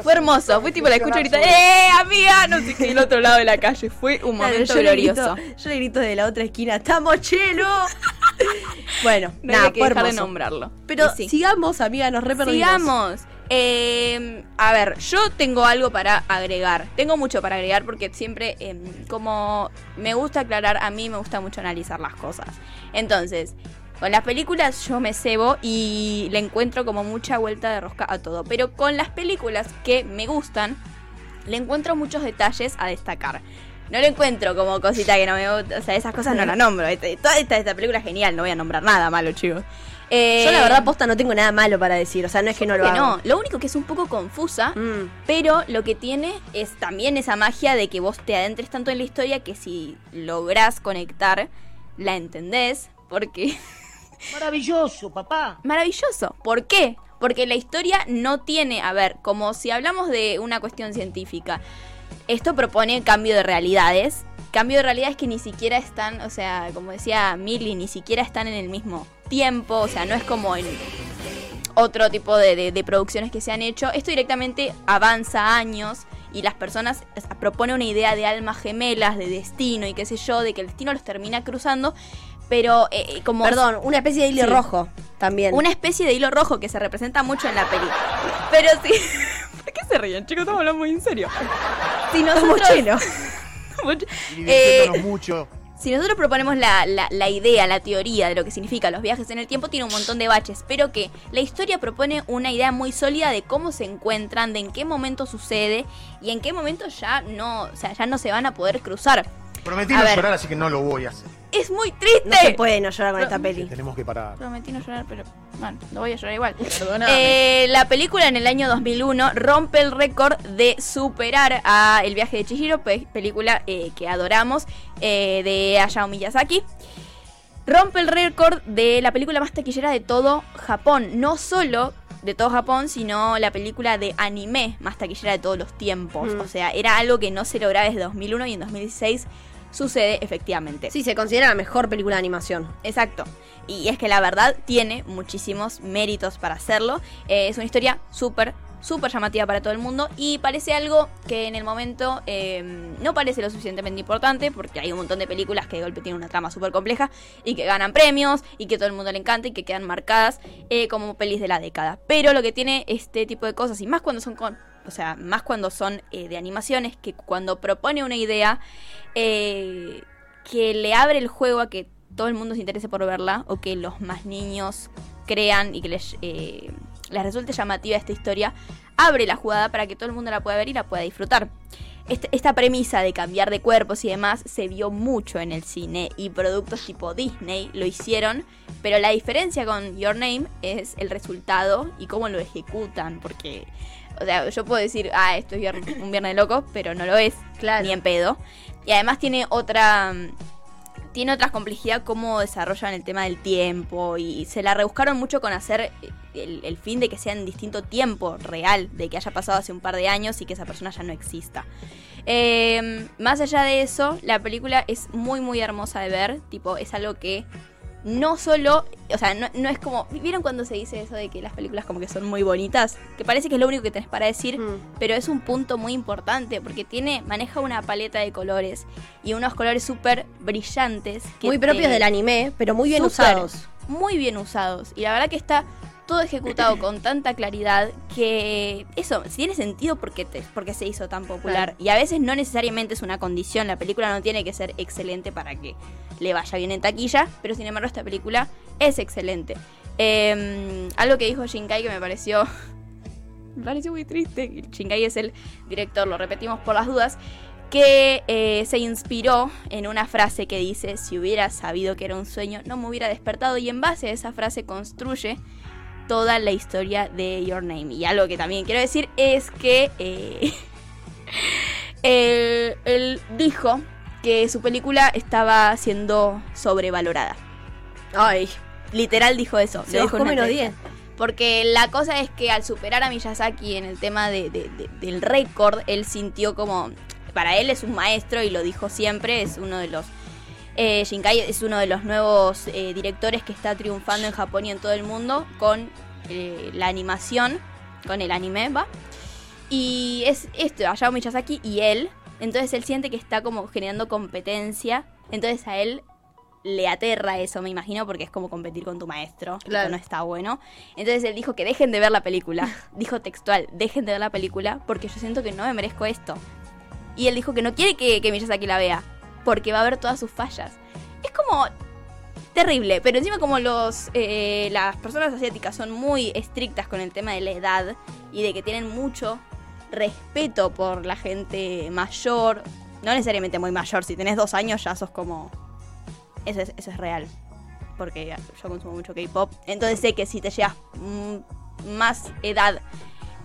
Fue hermoso, fue tipo la escucho ahorita, ¡eh, amiga! No sé qué, del otro lado de la calle. Fue un Claro, momento yo, le grito, glorioso. yo le grito de la otra esquina, ¡estamos chelo! bueno, No nada, hay que fue dejar de hermoso. nombrarlo. Pero sí. sigamos, amiga, nos re perdimos. Sigamos. Eh, a ver, yo tengo algo para agregar. Tengo mucho para agregar porque siempre, eh, como me gusta aclarar, a mí me gusta mucho analizar las cosas. Entonces, con las películas yo me cebo y le encuentro como mucha vuelta de rosca a todo. Pero con las películas que me gustan, le encuentro muchos detalles a destacar. No le encuentro como cosita que no me gusta. O sea, esas cosas no las nombro. Este- Toda esta, esta película es genial, no voy a nombrar nada malo, chicos. Eh, Yo la verdad posta no tengo nada malo para decir, o sea, no es que no lo que hago. no, lo único que es un poco confusa, Mm. pero lo que tiene es también esa magia de que vos te adentres tanto en la historia que si lográs conectar, la entendés, porque... Maravilloso, papá. Maravilloso. ¿Por qué? Porque la historia no tiene, a ver, como si hablamos de una cuestión científica, esto propone cambio de realidades. Cambio de realidades que ni siquiera están, o sea, como decía Milly, ni siquiera están en el mismo tiempo, o sea, no es como en otro tipo de, de- de producciones que se han hecho. Esto directamente avanza años y las personas propone una idea de almas gemelas, de destino y qué sé yo, de que el destino los termina cruzando, pero eh, eh, como... Perdón, una especie de hilo Sí. rojo también. Una especie de hilo rojo que se representa mucho en la película. Pero sí. ¿Por qué se ríen, chicos? Estamos hablando muy en serio. Si nosotros. Eh, mucho. si nosotros proponemos la, la- la idea, la teoría de lo que significa los viajes en el tiempo, tiene un montón de baches, pero que la historia propone una idea muy sólida de cómo se encuentran, de en qué momento sucede y en qué momento ya no, o sea, ya no se van a poder cruzar. Prometí A no ver. llorar, así que no lo voy a hacer. Es muy triste. No se puede no llorar con esta peli. Tenemos que parar. Prometí no llorar, pero bueno, lo voy a llorar igual. Perdóname. Eh, la película en el año 2001 rompe el récord de superar a El viaje de Chihiro, pe- película eh, que adoramos, eh, de Hayao Miyazaki. Rompe el récord de la película más taquillera de todo Japón. No solo de todo Japón, sino la película de anime más taquillera de todos los tiempos. Mm. O sea, era algo que no se lograba desde 2001 y en 2016 sucede efectivamente. Sí, se considera la mejor película de animación. Exacto. Y es que la verdad tiene muchísimos méritos para hacerlo. Eh, es una historia súper, súper llamativa para todo el mundo. Y parece algo que en el momento eh, no parece lo suficientemente importante. Porque hay un montón de películas que de golpe tienen una trama súper compleja. Y que ganan premios. Y que todo el mundo le encanta. Y que quedan marcadas eh, como pelis de la década. Pero lo que tiene este tipo de cosas. Y más cuando son con. O sea, más cuando son eh, de animaciones. Que cuando propone una idea. eh, que le abre el juego a que todo el mundo se interese por verla o que los más niños crean y que les eh, les resulte llamativa esta historia, abre la jugada para que todo el mundo la pueda ver y la pueda disfrutar. Esta premisa de cambiar de cuerpos y demás se vio mucho en el cine y productos tipo Disney lo hicieron, pero la diferencia con Your Name es el resultado y cómo lo ejecutan, porque, o sea, yo puedo decir, ah, esto es un viernes loco, pero no lo es, ni en pedo. Y además tiene otra tiene otra complejidad cómo desarrollan el tema del tiempo y se la rebuscaron mucho con hacer el, el fin de que sea en distinto tiempo real, de que haya pasado hace un par de años y que esa persona ya no exista. Eh, más allá de eso, la película es muy muy hermosa de ver, tipo, es algo que no solo, o sea, no, no es como, ¿vieron cuando se dice eso de que las películas como que son muy bonitas? Que parece que es lo único que tenés para decir, pero es un punto muy importante porque tiene, maneja una paleta de colores y unos colores súper brillantes. que Muy propios del anime, pero muy bien usados. Muy bien usados. Y la verdad que está todo ejecutado con tanta claridad que eso tiene sentido porque, te, porque se hizo tan popular. Claro. Y a veces no necesariamente es una condición. La película no tiene que ser excelente para que le vaya bien en taquilla, pero sin embargo esta película es excelente. Eh, algo que dijo Shinkai que me pareció me pareció muy triste. Shinkai es el director, lo repetimos por las dudas, que eh, se inspiró en una frase que dice, si hubiera sabido que era un sueño, no me hubiera despertado. Y en base a esa frase construye toda la historia de Your Name. Y algo que también quiero decir es que eh, él, él dijo que su película estaba siendo sobrevalorada. Ay. Literal dijo eso. Se dijo menos entrevista. Porque la cosa es que al superar a Miyazaki en el tema de- de- de- del récord, él sintió como. Para él es un maestro y lo dijo siempre, es uno de los. Eh, Shinkai es uno de los nuevos eh, directores que está triunfando en Japón y en todo el mundo con eh, la animación, con el anime, ¿va? Y es esto, Hayao Miyazaki y él. Entonces él siente que está como generando competencia. Entonces a él le aterra eso, me imagino, porque es como competir con tu maestro. Claro. Claro. no está bueno. Entonces él dijo que dejen de ver la película. dijo textual, dejen de ver la película porque yo siento que no me merezco esto. Y él dijo que no quiere que, que Miyazaki la vea porque va a ver todas sus fallas. Es como terrible, pero encima como los eh, las personas asiáticas son muy estrictas con el tema de la edad y de que tienen mucho respeto por la gente mayor, no necesariamente muy mayor, si tenés dos años ya sos como... Eso es, eso es real, porque yo consumo mucho K-Pop, entonces sé que si te llevas mm, más edad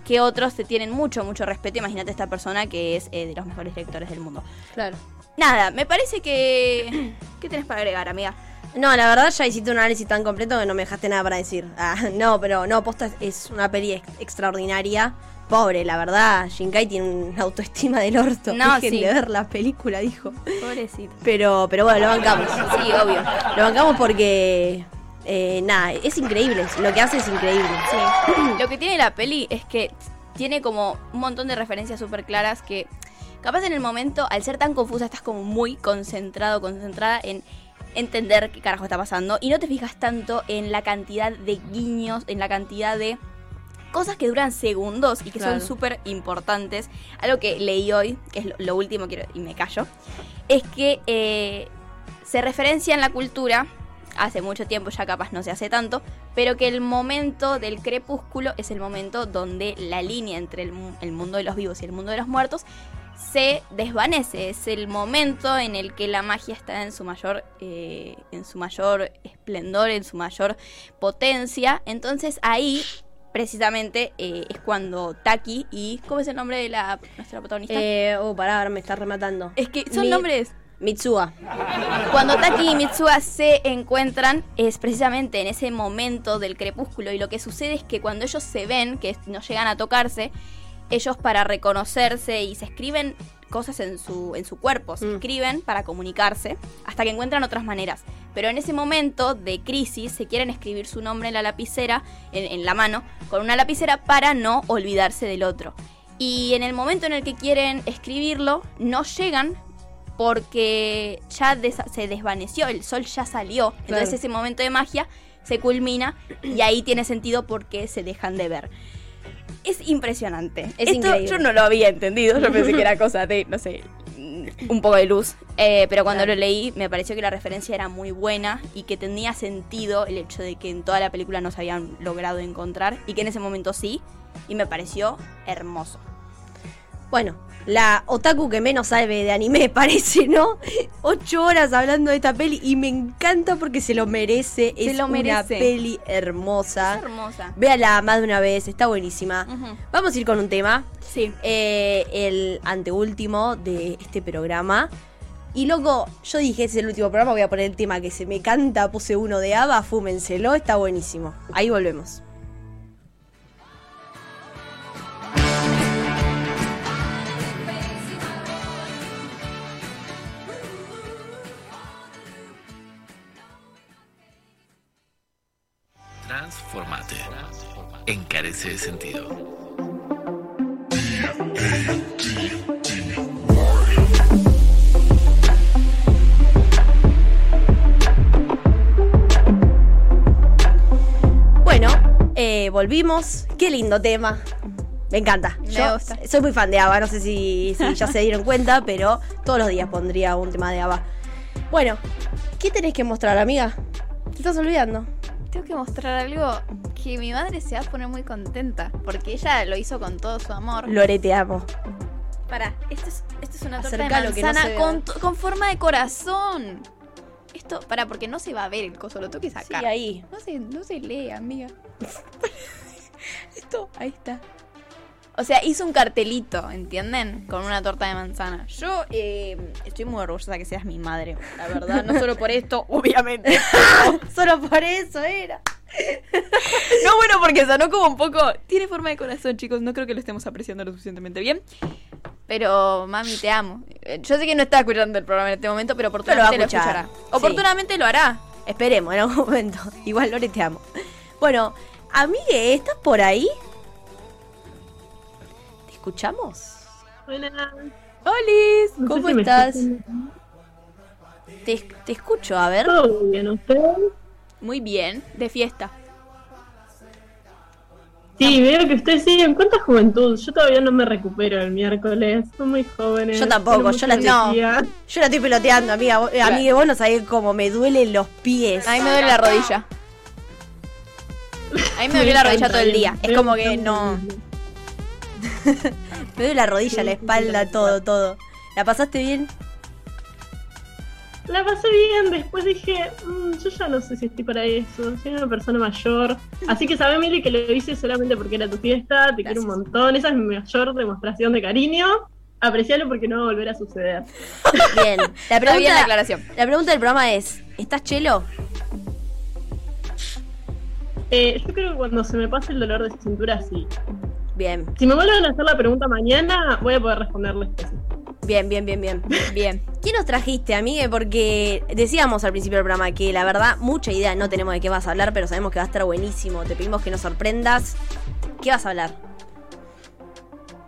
que otros te tienen mucho, mucho respeto, imagínate esta persona que es eh, de los mejores directores del mundo. Claro. Nada, me parece que... ¿Qué tenés para agregar, amiga? No, la verdad ya hiciste un análisis tan completo que no me dejaste nada para decir. Ah, no, pero no, posta es, una peli ex- extraordinaria. Pobre, la verdad. Shinkai tiene una autoestima del orto. No, Dejen sí. de ver la película, dijo. Pobrecito. Pero, pero bueno, lo bancamos. Sí, obvio. Lo bancamos porque. eh, nada, es increíble. Lo que hace es increíble. Sí. Lo que tiene la peli es que tiene como un montón de referencias súper claras que capaz en el momento, al ser tan confusa, estás como muy concentrado, concentrada en entender qué carajo está pasando y no te fijas tanto en la cantidad de guiños, en la cantidad de cosas que duran segundos y que Claro. son súper importantes. Algo que leí hoy, que es lo, lo último quiero, y me callo, es que eh, se referencia en la cultura, hace mucho tiempo ya capaz no se hace tanto, pero que el momento del crepúsculo es el momento donde la línea entre el mundo de los vivos y el mundo de los muertos se desvanece. Es el momento en el que la magia está en su mayor, eh, en su mayor esplendor, en su mayor potencia. Entonces ahí precisamente eh, es cuando Taki y ¿cómo es el nombre de la nuestra protagonista? Eh, oh, pará, me está rematando. es que son Mi- nombres Mitsuha. cuando Taki y Mitsuha se encuentran es precisamente en ese momento del crepúsculo y lo que sucede es que cuando ellos se ven, que no llegan a tocarse, ellos para reconocerse y se escriben cosas en su, en su cuerpo, se escriben para comunicarse hasta que encuentran otras maneras. Pero en ese momento de crisis se quieren escribir su nombre en la lapicera, en, en la mano, con una lapicera para no olvidarse del otro. Y en el momento en el que quieren escribirlo, no llegan porque ya se desvaneció, el sol ya salió. Entonces Claro. ese momento de magia se culmina y ahí tiene sentido porque se dejan de ver. Es impresionante. Es Esto increíble. Yo no lo había entendido, yo pensé que era cosa de, no sé, un poco de luz. Eh, pero cuando lo leí me pareció que la referencia era muy buena y que tenía sentido el hecho de que en toda la película no se habían logrado encontrar y que en ese momento sí. Y me pareció hermoso. Bueno, la otaku que menos sabe de anime, parece, ¿no? Ocho horas hablando de esta peli y me encanta porque se lo merece. Se es lo una merece. peli hermosa. Es hermosa. Véala más de una vez, está buenísima. Vamos a ir con un tema. Sí. Eh, el anteúltimo de este programa. Y loco, yo dije, es el último programa, voy a poner el tema que se me canta, puse uno de Ava, fúmenselo, está buenísimo. Ahí volvemos. Transformate. Encarece de sentido. Bueno, eh, volvimos. Qué lindo tema. Me encanta. Me Yo gusta. soy muy fan de ABBA, no sé si, si ya se dieron cuenta, pero todos los días pondría un tema de ABBA. Bueno, ¿qué tenés que mostrar, amiga? Te estás olvidando. Tengo que mostrar algo que mi madre se va a poner muy contenta. Porque ella lo hizo con todo su amor. Lore, te amo. Para, esto es, esto es una torta de Acercalo, manzana con, con forma de corazón. Esto, para, porque no se va a ver el coso, lo tengo que sacar. Sí, ahí. No se, no se lee, amiga. Esto, ahí está. O sea, hizo un cartelito, ¿entienden? Con una torta de manzana. Yo eh, estoy muy orgullosa que seas mi madre, la verdad. No solo por esto, obviamente. Solo por eso era. No, bueno, porque sonó como un poco. Tiene forma de corazón, chicos. No creo que lo estemos apreciando lo suficientemente bien. Pero, mami, te amo. Eh, Yo sé que no está escuchando el programa en este momento, pero Pero lo va a oportunamente lo, escuchar. escuchará. Sí. Oportunamente lo hará. Esperemos en algún momento. Igual, Lore, te amo. Bueno, amigue, ¿estás por ahí? ¿Te escuchamos? Buenas. Olis, No sé ¿cómo si estás? Te, te escucho, a ver. Todo bien, ¿usted? Muy bien, de fiesta. Sí, veo que usted sigue en cuánta juventud. Yo todavía no me recupero el miércoles. Son muy jóvenes. Yo tampoco, yo la estoy, energía. yo la estoy peloteando, amiga. Vos- eh, Amiga, vos no sabés cómo me duelen los pies. A mí me duele la rodilla. A mí me duele la rodilla todo el día. Es como que no. Me duele la rodilla, la espalda, todo, todo. ¿La pasaste bien? La pasé bien, después dije, "Mm, yo ya no sé si estoy para eso, soy una persona mayor. Así que sabe, Mili, que lo hice solamente porque era tu fiesta, te quiero un montón, esa es mi mayor demostración de cariño. Aprecialo porque no va a volver a suceder. Bien. La pregunta, bien la aclaración. la pregunta del programa es: ¿estás chelo? Eh, yo creo que cuando se me pase el dolor de cintura, sí. Bien, Si me vuelven a hacer la pregunta mañana, voy a poder responderles que sí. bien, bien, bien, bien. Bien. ¿Qué nos trajiste, amigue? Porque decíamos al principio del programa que la verdad, mucha idea no tenemos de qué vas a hablar, pero sabemos que va a estar buenísimo. Te pedimos que nos sorprendas. ¿Qué vas a hablar?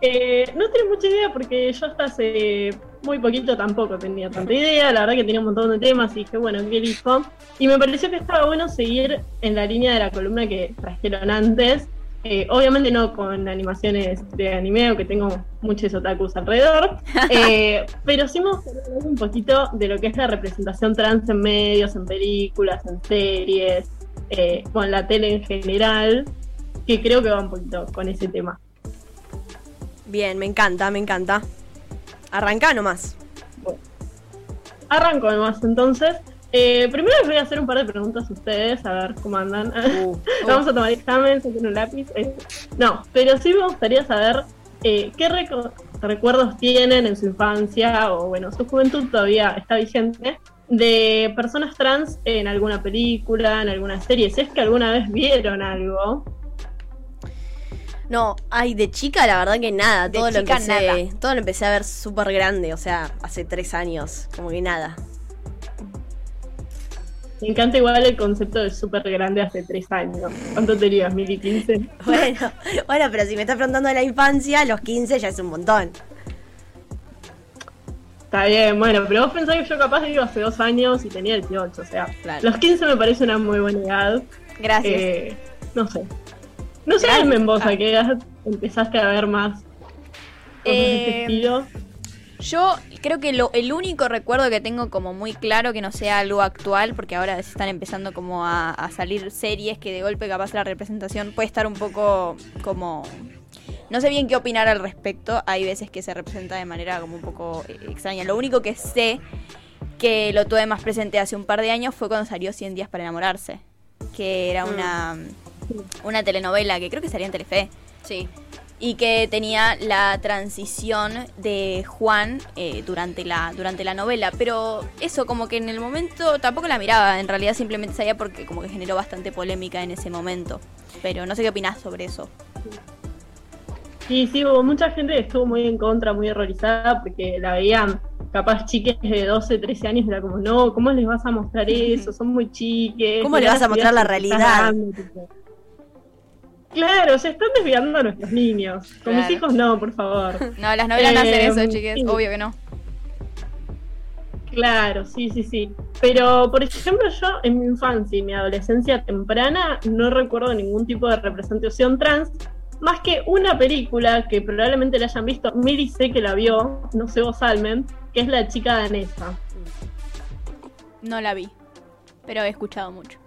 Eh, no tengo mucha idea porque yo hasta hace muy poquito tampoco tenía tanta idea. La verdad que tenía un montón de temas y dije, bueno, ¿qué elijo? Y me pareció que estaba bueno seguir en la línea de la columna que trajeron antes. Eh, obviamente no con animaciones de anime, que tengo muchos otakus alrededor, eh, pero sí me gustaría hablar un poquito de lo que es la representación trans en medios, en películas, en series, eh, con la tele en general, que creo que va un poquito con ese tema. Bien, me encanta, me encanta. Arrancá nomás. Arranco nomás entonces. Eh, primero les voy a hacer un par de preguntas a ustedes, a ver cómo andan. Vamos a tomar examen, saquen un lápiz. eh. No, pero sí me gustaría saber eh, qué recuerdos tienen en su infancia o bueno, su juventud todavía está vigente de personas trans en alguna película, en alguna serie. Si es que alguna vez vieron algo. No, ay, de chica la verdad que nada. De Todo lo chica, empecé, nada. todo lo empecé a ver súper grande, o sea, hace tres años. Como que nada. Me encanta igual el concepto de súper grande hace tres años. ¿Cuánto tenías? ¿Mil y quince? Bueno, bueno, pero si me estás preguntando de la infancia, los 15 ya es un montón. Está bien, bueno, pero vos pensás que yo capaz digo hace dos años y tenía 18, o sea, Claro. los 15 me parece una muy buena edad. Gracias. Eh, no sé. No sé, Gracias. Almen, vos, Ah. a qué edad empezaste a ver más cosas de este Eh, estilo. Yo creo que lo, el único recuerdo que tengo como muy claro que no sea algo actual, porque ahora se están empezando como a, a salir series que de golpe capaz la representación puede estar un poco como... No sé bien qué opinar al respecto, hay veces que se representa de manera como un poco eh, extraña. Lo único que sé que lo tuve más presente hace un par de años fue cuando salió 100 días para enamorarse, que era una, una telenovela que creo que salía en Telefe. Sí. Y que tenía la transición de Juan eh, durante, la, durante la novela. Pero eso, como que en el momento tampoco la miraba. En realidad simplemente sabía porque como que generó bastante polémica en ese momento. Pero no sé qué opinás sobre eso. Sí, sí, hubo mucha gente que estuvo muy en contra, muy horrorizada, porque la veían capaz chiques de 12, 13 años, era como, no, ¿cómo les vas a mostrar eso? Son muy chiques. ¿Cómo le vas a mostrar la realidad? Claro, se están desviando a nuestros niños. Con mis hijos no, por favor. No, las novelas no hacen Eh, eso, chiques. sí. Obvio que no. Claro, sí, sí, sí. Pero, por ejemplo, yo en mi infancia y mi adolescencia temprana no recuerdo ningún tipo de representación trans, más que una película que probablemente la hayan visto, Miri sé que la vio, no sé vos, Almen, que es La chica danesa. No la vi. Pero he escuchado mucho.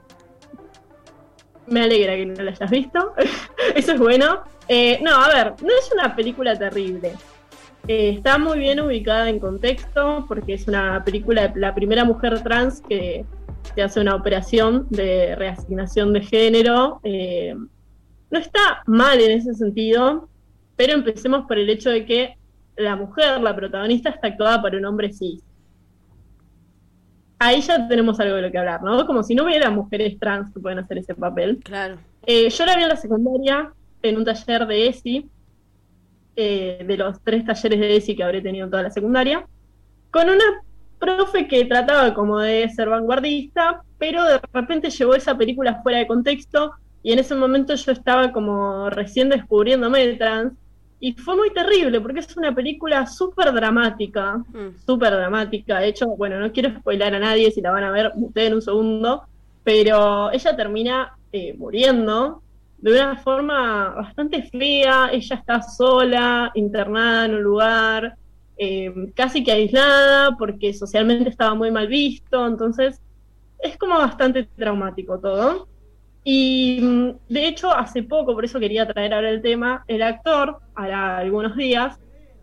Me alegra que no la hayas visto. Eso es bueno. Eh, no, a ver, no es una película terrible. Eh, está muy bien ubicada en contexto porque es una película de la primera mujer trans que se hace una operación de reasignación de género. Eh, no está mal en ese sentido, pero empecemos por el hecho de que la mujer, la protagonista, está actuada por un hombre cis. Ahí ya tenemos algo de lo que hablar, ¿no? Como si no hubiera mujeres trans que pueden hacer ese papel. Claro. Eh, yo la vi en la secundaria, en un taller de ESI, eh, de los tres talleres de ESI que habré tenido en toda la secundaria, con una profe que trataba como de ser vanguardista, pero de repente llevó esa película fuera de contexto y en ese momento yo estaba como recién descubriéndome de trans y fue muy terrible porque es una película súper dramática, súper dramática. De hecho, bueno, no quiero spoilar a nadie, si la van a ver, muteen un segundo, pero ella termina eh, muriendo de una forma bastante fea. Ella está sola, internada en un lugar, eh, casi que aislada, porque socialmente estaba muy mal visto. Entonces, es como bastante traumático todo. Y mm, de hecho, hace poco, por eso quería traer ahora el tema, el actor, hará algunos días,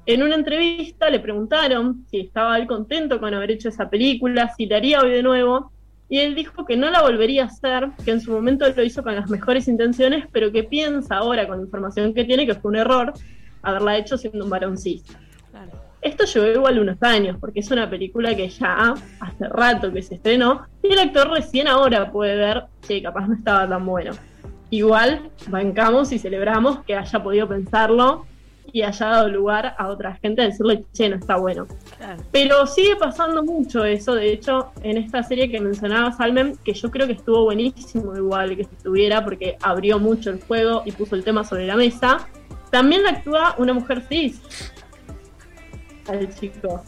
en una entrevista le preguntaron si estaba él contento con haber hecho esa película, si la haría hoy de nuevo, y él dijo que no la volvería a hacer, que en su momento lo hizo con las mejores intenciones, pero que piensa ahora, con la información que tiene, que fue un error haberla hecho siendo un varón cis. Esto llevó igual unos años, porque es una película que ya hace rato que se estrenó, y el actor recién ahora puede ver que capaz no estaba tan bueno. Igual bancamos y celebramos que haya podido pensarlo y haya dado lugar a otra gente a decirle, che, no está bueno. Pero sigue pasando mucho eso, de hecho, en esta serie que mencionaba Salmen, que yo creo que estuvo buenísimo igual que estuviera, porque abrió mucho el juego y puso el tema sobre la mesa, también actúa una mujer cis al chico.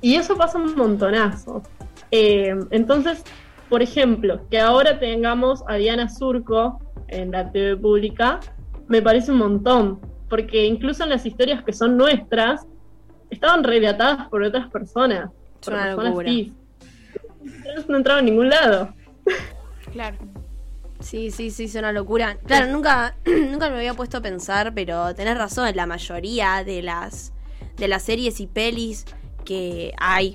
Y eso pasa un montonazo. Eh, entonces, por ejemplo, que ahora tengamos a Diana Surco en la TV pública, me parece un montón, porque incluso en las historias que son nuestras, estaban relatadas por otras personas, Es por una personas locura. cis. No entraba en ningún lado. Claro. Sí, sí, sí, es una locura. Claro, nunca, nunca me había puesto a pensar, pero tenés razón, la mayoría de las, de las series y pelis que hay,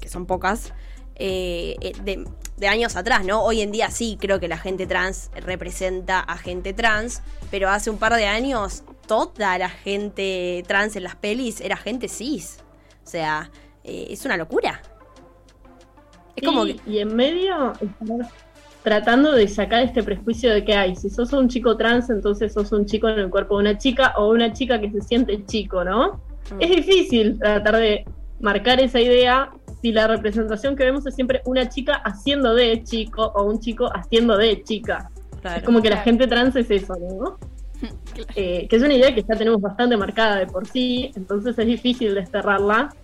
que son pocas, eh, eh, de, de años atrás, ¿no? Hoy en día sí creo que la gente trans representa a gente trans, pero hace un par de años toda la gente trans en las pelis era gente cis. O sea, eh, es una locura. Es como Sí, Y en medio tratando de sacar este prejuicio de que hay, si sos un chico trans, entonces sos un chico en el cuerpo de una chica o una chica que se siente chico, ¿no? Mm. Es difícil tratar de marcar esa idea si la representación que vemos es siempre una chica haciendo de chico o un chico haciendo de chica. Claro. es como que la gente trans es eso, ¿no? Eh, que es una idea que ya tenemos bastante marcada de por sí, entonces es difícil desterrarla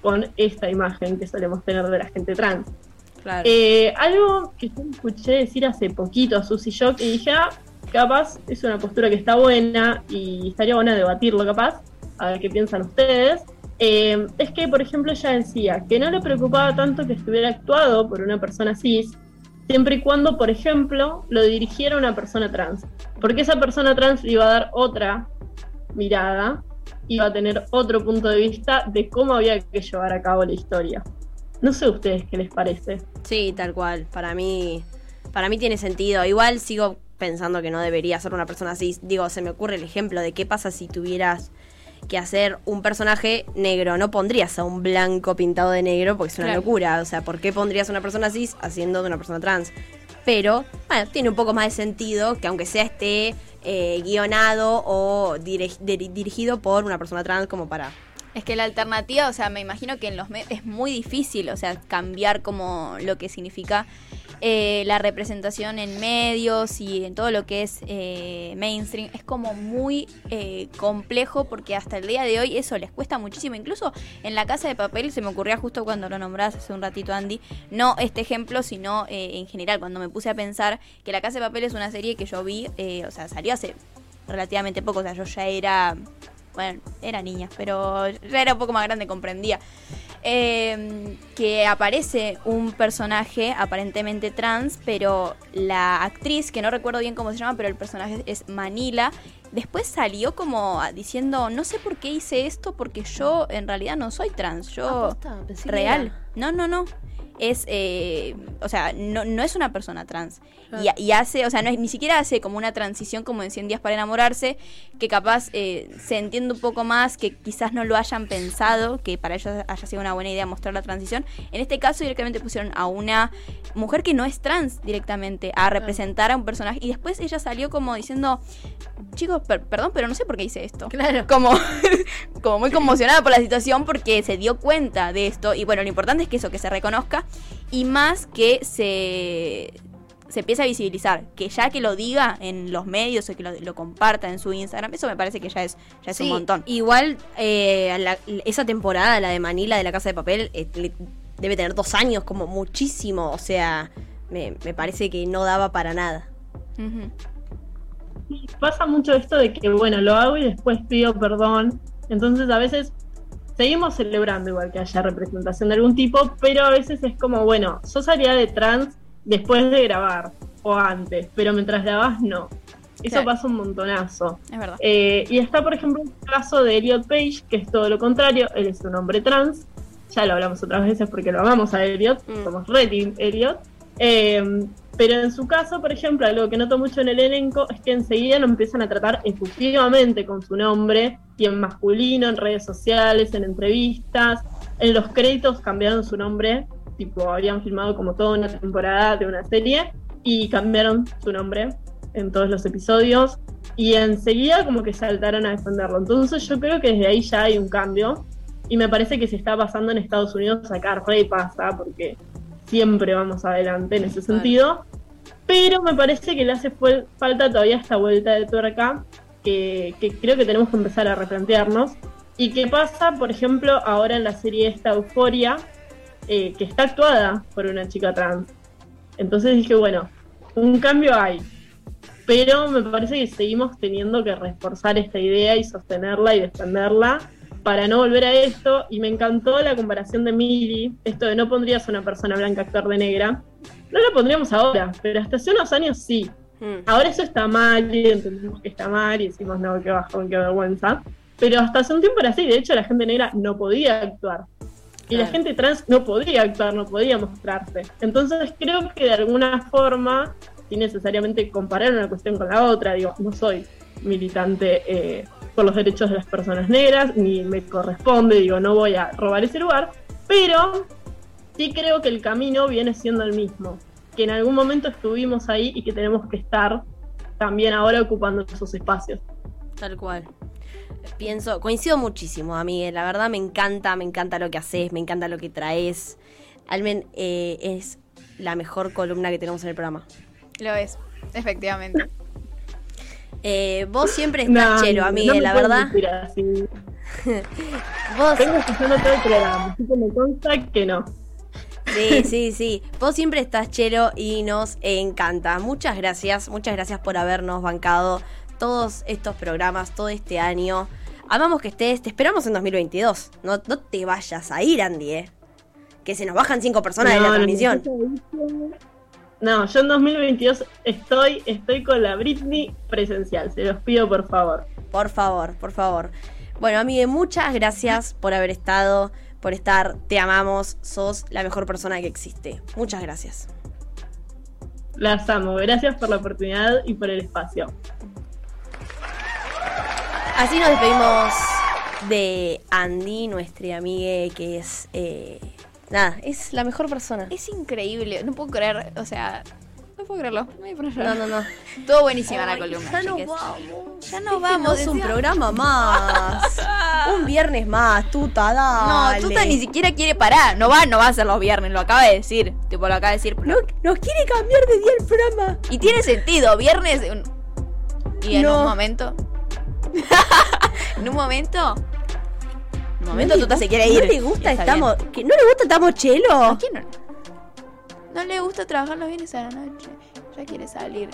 con esta imagen que solemos tener de la gente trans. Claro. Eh, algo que yo escuché decir hace poquito a Susy Shock y dije, ah, capaz es una postura que está buena y estaría buena debatirlo capaz, a ver qué piensan ustedes. eh, es que, por ejemplo, ella decía que no le preocupaba tanto que estuviera actuado por una persona cis, siempre y cuando, por ejemplo, lo dirigiera una persona trans. Porque esa persona trans iba a dar otra mirada, iba a tener otro punto de vista de cómo había que llevar a cabo la historia. No sé a ustedes qué les parece. Sí, tal cual. Para mí, para mí tiene sentido. Igual sigo pensando que no debería ser una persona así. Digo, se me ocurre el ejemplo de qué pasa si tuvieras que hacer un personaje negro. No pondrías a un blanco pintado de negro porque es una Claro. locura. O sea, ¿por qué pondrías a una persona cis haciendo de una persona trans? Pero, bueno, tiene un poco más de sentido que aunque sea esté eh, guionado o dirigido por una persona trans como para... Es que la alternativa, o sea, me imagino que en los medios es muy difícil, o sea, cambiar como lo que significa eh, la representación en medios y en todo lo que es eh, mainstream. Es como muy eh, complejo porque hasta el día de hoy eso les cuesta muchísimo. Incluso en la casa de papel se me ocurría justo cuando lo nombrás hace un ratito, Andy, no este ejemplo, sino eh, en general, cuando me puse a pensar que la casa de papel es una serie que yo vi, eh, o sea, salió hace relativamente poco, o sea, yo ya era bueno, era niña, pero ya era un poco más grande, comprendía. Eh, que aparece un personaje aparentemente trans, pero la actriz, que no recuerdo bien cómo se llama, pero el personaje es Manila, después salió como diciendo, no sé por qué hice esto, porque yo en realidad no soy trans, yo posta, pensé que real. No, no, no. Es, eh, o sea, no, no es una persona trans. Claro. Y, y hace, o sea, no es, ni siquiera hace como una transición como en 100 días para enamorarse, que capaz eh, se entiende un poco más, que quizás no lo hayan pensado, que para ellos haya sido una buena idea mostrar la transición. En este caso directamente pusieron a una mujer que no es trans directamente a representar a un personaje. Y después ella salió como diciendo, chicos, per- perdón, pero no sé por qué hice esto. Claro. Como, como muy conmocionada por la situación porque se dio cuenta de esto. Y bueno, lo importante es que eso, que se reconozca y más que se, se empiece a visibilizar. Que ya que lo diga en los medios o que lo, lo comparta en su Instagram, eso me parece que ya es, ya es un montón. Igual, eh, la- esa temporada, la de Manila de la Casa de Papel, eh, le- debe tener dos años, como muchísimo. O sea, me, me parece que no daba para nada. Sí, pasa mucho esto de que, bueno, lo hago y después pido perdón. Entonces, a veces seguimos celebrando igual que haya representación de algún tipo, pero a veces es como, bueno, sos salía de trans después de grabar o antes, pero mientras grabás no. Eso Claro. pasa un montonazo. Es verdad. Eh, y está, por ejemplo, el caso de Elliot Page, que es todo lo contrario, él es un hombre trans. Ya lo hablamos otras veces porque lo amamos a Elliot, Mm. somos re team Elliot. Eh, pero en su caso, por ejemplo, algo que noto mucho en el elenco es que enseguida lo empiezan a tratar efusivamente con su nombre y en masculino, en redes sociales, en entrevistas. En los créditos cambiaron su nombre, tipo, habían filmado como toda una temporada de una serie y cambiaron su nombre en todos los episodios y enseguida como que saltaron a defenderlo. Entonces yo creo que desde ahí ya hay un cambio y me parece que se está pasando en Estados Unidos acá re pasa porque siempre vamos adelante en ese sentido. Pero me parece que le hace falta todavía esta vuelta de tuerca que, que creo que tenemos que empezar a replantearnos. ¿Y qué pasa, por ejemplo, ahora en la serie esta Euforia, eh, que está actuada por una chica trans? Entonces dije, bueno, un cambio hay, pero me parece que seguimos teniendo que reforzar esta idea y sostenerla y defenderla para no volver a esto. Y me encantó la comparación de Miri, esto de no pondrías a una persona blanca a actuar de negra. No lo pondríamos ahora, pero hasta hace unos años sí. Mm. Ahora eso está mal y entendemos que está mal y decimos, no, qué bajón, qué vergüenza. Pero hasta hace un tiempo era así. De hecho, la gente negra no podía actuar. Y la gente trans no podía actuar, no podía mostrarse. Entonces creo que de alguna forma, sin necesariamente comparar una cuestión con la otra, digo, no soy militante eh, por los derechos de las personas negras, ni me corresponde, digo, no voy a robar ese lugar, pero sí creo que el camino viene siendo el mismo, que en algún momento estuvimos ahí y que tenemos que estar también ahora ocupando esos espacios. Tal cual. Pienso, coincido muchísimo, amiga. La verdad me encanta, me encanta lo que haces, me encanta lo que traes. Almen eh, es la mejor columna que tenemos en el programa. Lo es, efectivamente. Eh, vos siempre estás No, chelo, amiga, la verdad. así. Vos, Vengo escuchando todo el programa, así que me consta que no. sí, sí, sí. Vos siempre estás chelo y nos encanta. Muchas gracias, muchas gracias por habernos bancado todos estos programas, todo este año. Amamos que estés, te esperamos en 2022. No, no te vayas a ir, Andy, eh. Que se nos bajan cinco personas de la transmisión. No, yo en 2022 estoy, estoy con la Britney presencial. Se los pido por favor. Por favor, por favor. Bueno, amigue, muchas gracias por haber estado, por estar. Te amamos. Sos la mejor persona que existe. Muchas gracias. Las amo. Gracias por la oportunidad y por el espacio. Así nos despedimos de Andy, nuestra amiga que es. eh, nada, es la mejor persona. Es increíble, no puedo creer, o sea, no puedo creerlo. Poner a No, no, no. Todo buenísima la columna. ya chiques. vamos. Ya nos vamos. Déjenos un programa más. un viernes más, tuta, No, dale. Tuta ni siquiera quiere parar. No va, no va a ser los viernes, lo acaba de decir. Tipo, lo acaba de decir. No, nos quiere cambiar de día el programa. Y tiene sentido, viernes. un- Y en No. un momento. en un momento. Momento le Tuta se quiere ir. ¿No le gusta estamos, que ¿No le gusta estamos chelo? ¿A quién no? No le gusta trabajar los viernes a la noche. Ya quiere salir.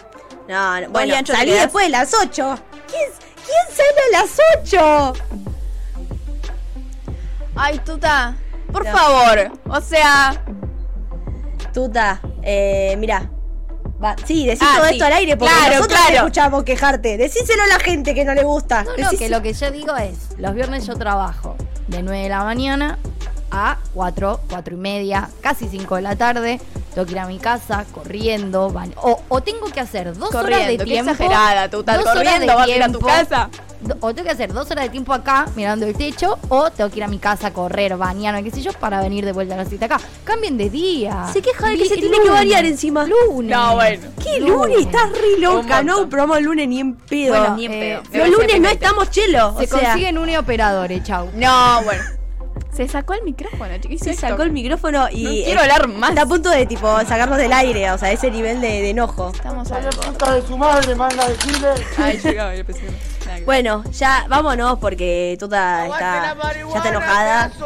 No, no, bueno, Ancho, ¿te salí después de las 8. ¿Quién, quién sale a las 8? Ay, Tuta. Por No. favor. O sea. Tuta, eh, mira. Va, sí, decí Ah, todo sí. esto al aire porque Claro, nosotros claro. te escuchamos quejarte. Decíselo a la gente que no le gusta. No, no, que lo que yo digo es, los viernes yo trabajo de 9 de la mañana a 4, 4 y media, casi 5 de la tarde. Tengo que ir a mi casa corriendo, ba- o, o tengo que hacer dos horas de qué tiempo. exagerada, tú estás dos horas corriendo, de vas a ir a tu tiempo, casa. O tengo que hacer dos horas de tiempo acá mirando el techo, o tengo que ir a mi casa a correr, bañarme, qué sé yo, para venir de vuelta a la cita acá. Cambien de día. Se queja de que se tiene lunes. que variar encima. Lunes. No, bueno. ¿Qué lunes? Estás re loca, Un no programa el lunes ni en pedo. Bueno, ni en eh, pedo. los Me Los lunes no estamos chelo. Se o sea, consiguen un operadores, chau. No, bueno. Se sacó el micrófono, chiquis. se sacó el micrófono y. No quiero hablar más. Está a punto de tipo sacarnos del aire, o sea, ese nivel de, de enojo. Estamos al Puta de su madre, manga de Chile. Ay, llegaba, yo pensé Bueno, ya vámonos porque Tuta está, ya está enojada.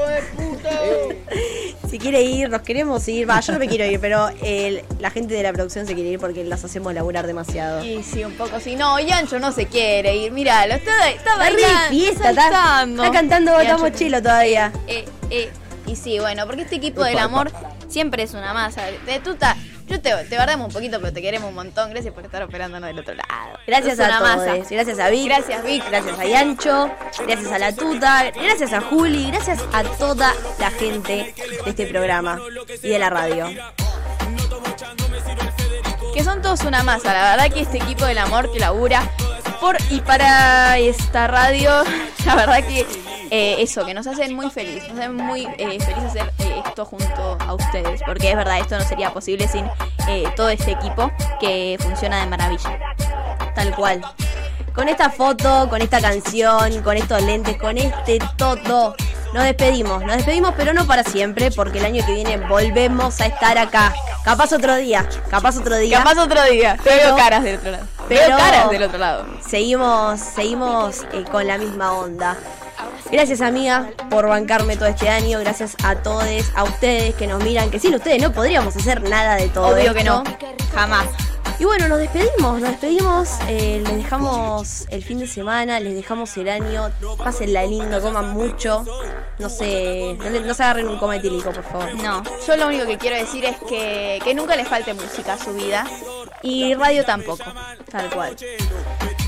Si quiere ir, nos queremos ir. Va, yo no me quiero ir, pero el- la gente de la producción se quiere ir porque las hacemos laburar demasiado. Y sí, un poco sí. No, Yancho no se quiere ir. Míralo, está, está bailando. fiesta, está, cantando Botamos Chilo todavía. Eh, eh, y sí, bueno, porque este equipo del amor siempre es una masa. De tuta, yo te, te guardamos un poquito, pero te queremos un montón. Gracias por estar operándonos del otro lado. Gracias a todos. masa. Gracias a Vic. Gracias, Vic. Gracias a Yancho. Gracias a la Tuta. Gracias a Juli. Gracias a toda la gente de este programa y de la radio. que son todos una masa. La verdad que este equipo del amor que labura por y para esta radio, la verdad que eh, eso, que nos hacen muy felices, nos hacen muy eh, felices hacer eh, esto junto a ustedes, porque es verdad, esto no sería posible sin eh, todo este equipo que funciona de maravilla. Tal cual. Con esta foto, con esta canción, con estos lentes, con este todo. Nos despedimos, nos despedimos, pero no para siempre, porque el año que viene volvemos a estar acá. Capaz otro día, capaz otro día. Capaz otro día, te veo caras del otro lado. Te veo caras del otro lado. Seguimos, seguimos eh, con la misma onda. Gracias amiga por bancarme todo este año, gracias a todos, a ustedes que nos miran, que sin ustedes no podríamos hacer nada de todo Obvio que no, jamás. Y bueno, nos despedimos, nos despedimos, eh, les dejamos el fin de semana, les dejamos el año, pásenla lindo, coman mucho, no se, no, le- no se agarren un coma etílico, por favor. No, yo lo único que quiero decir es que, que nunca le falte música a su vida y radio tampoco. Tal cual.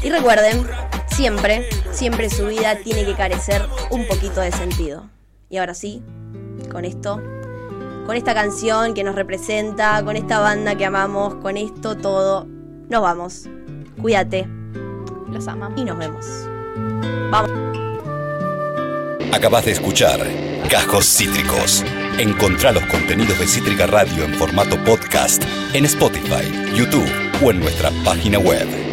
Y recuerden, siempre, siempre su vida tiene que carecer un poquito de sentido. Y ahora sí, con esto, con esta canción que nos representa, con esta banda que amamos, con esto todo, nos vamos. Cuídate Los amamos. y nos vemos. Acabas de escuchar Cajos Cítricos. Encontrá los contenidos de Cítrica Radio en formato podcast en Spotify, YouTube o en nuestra página web.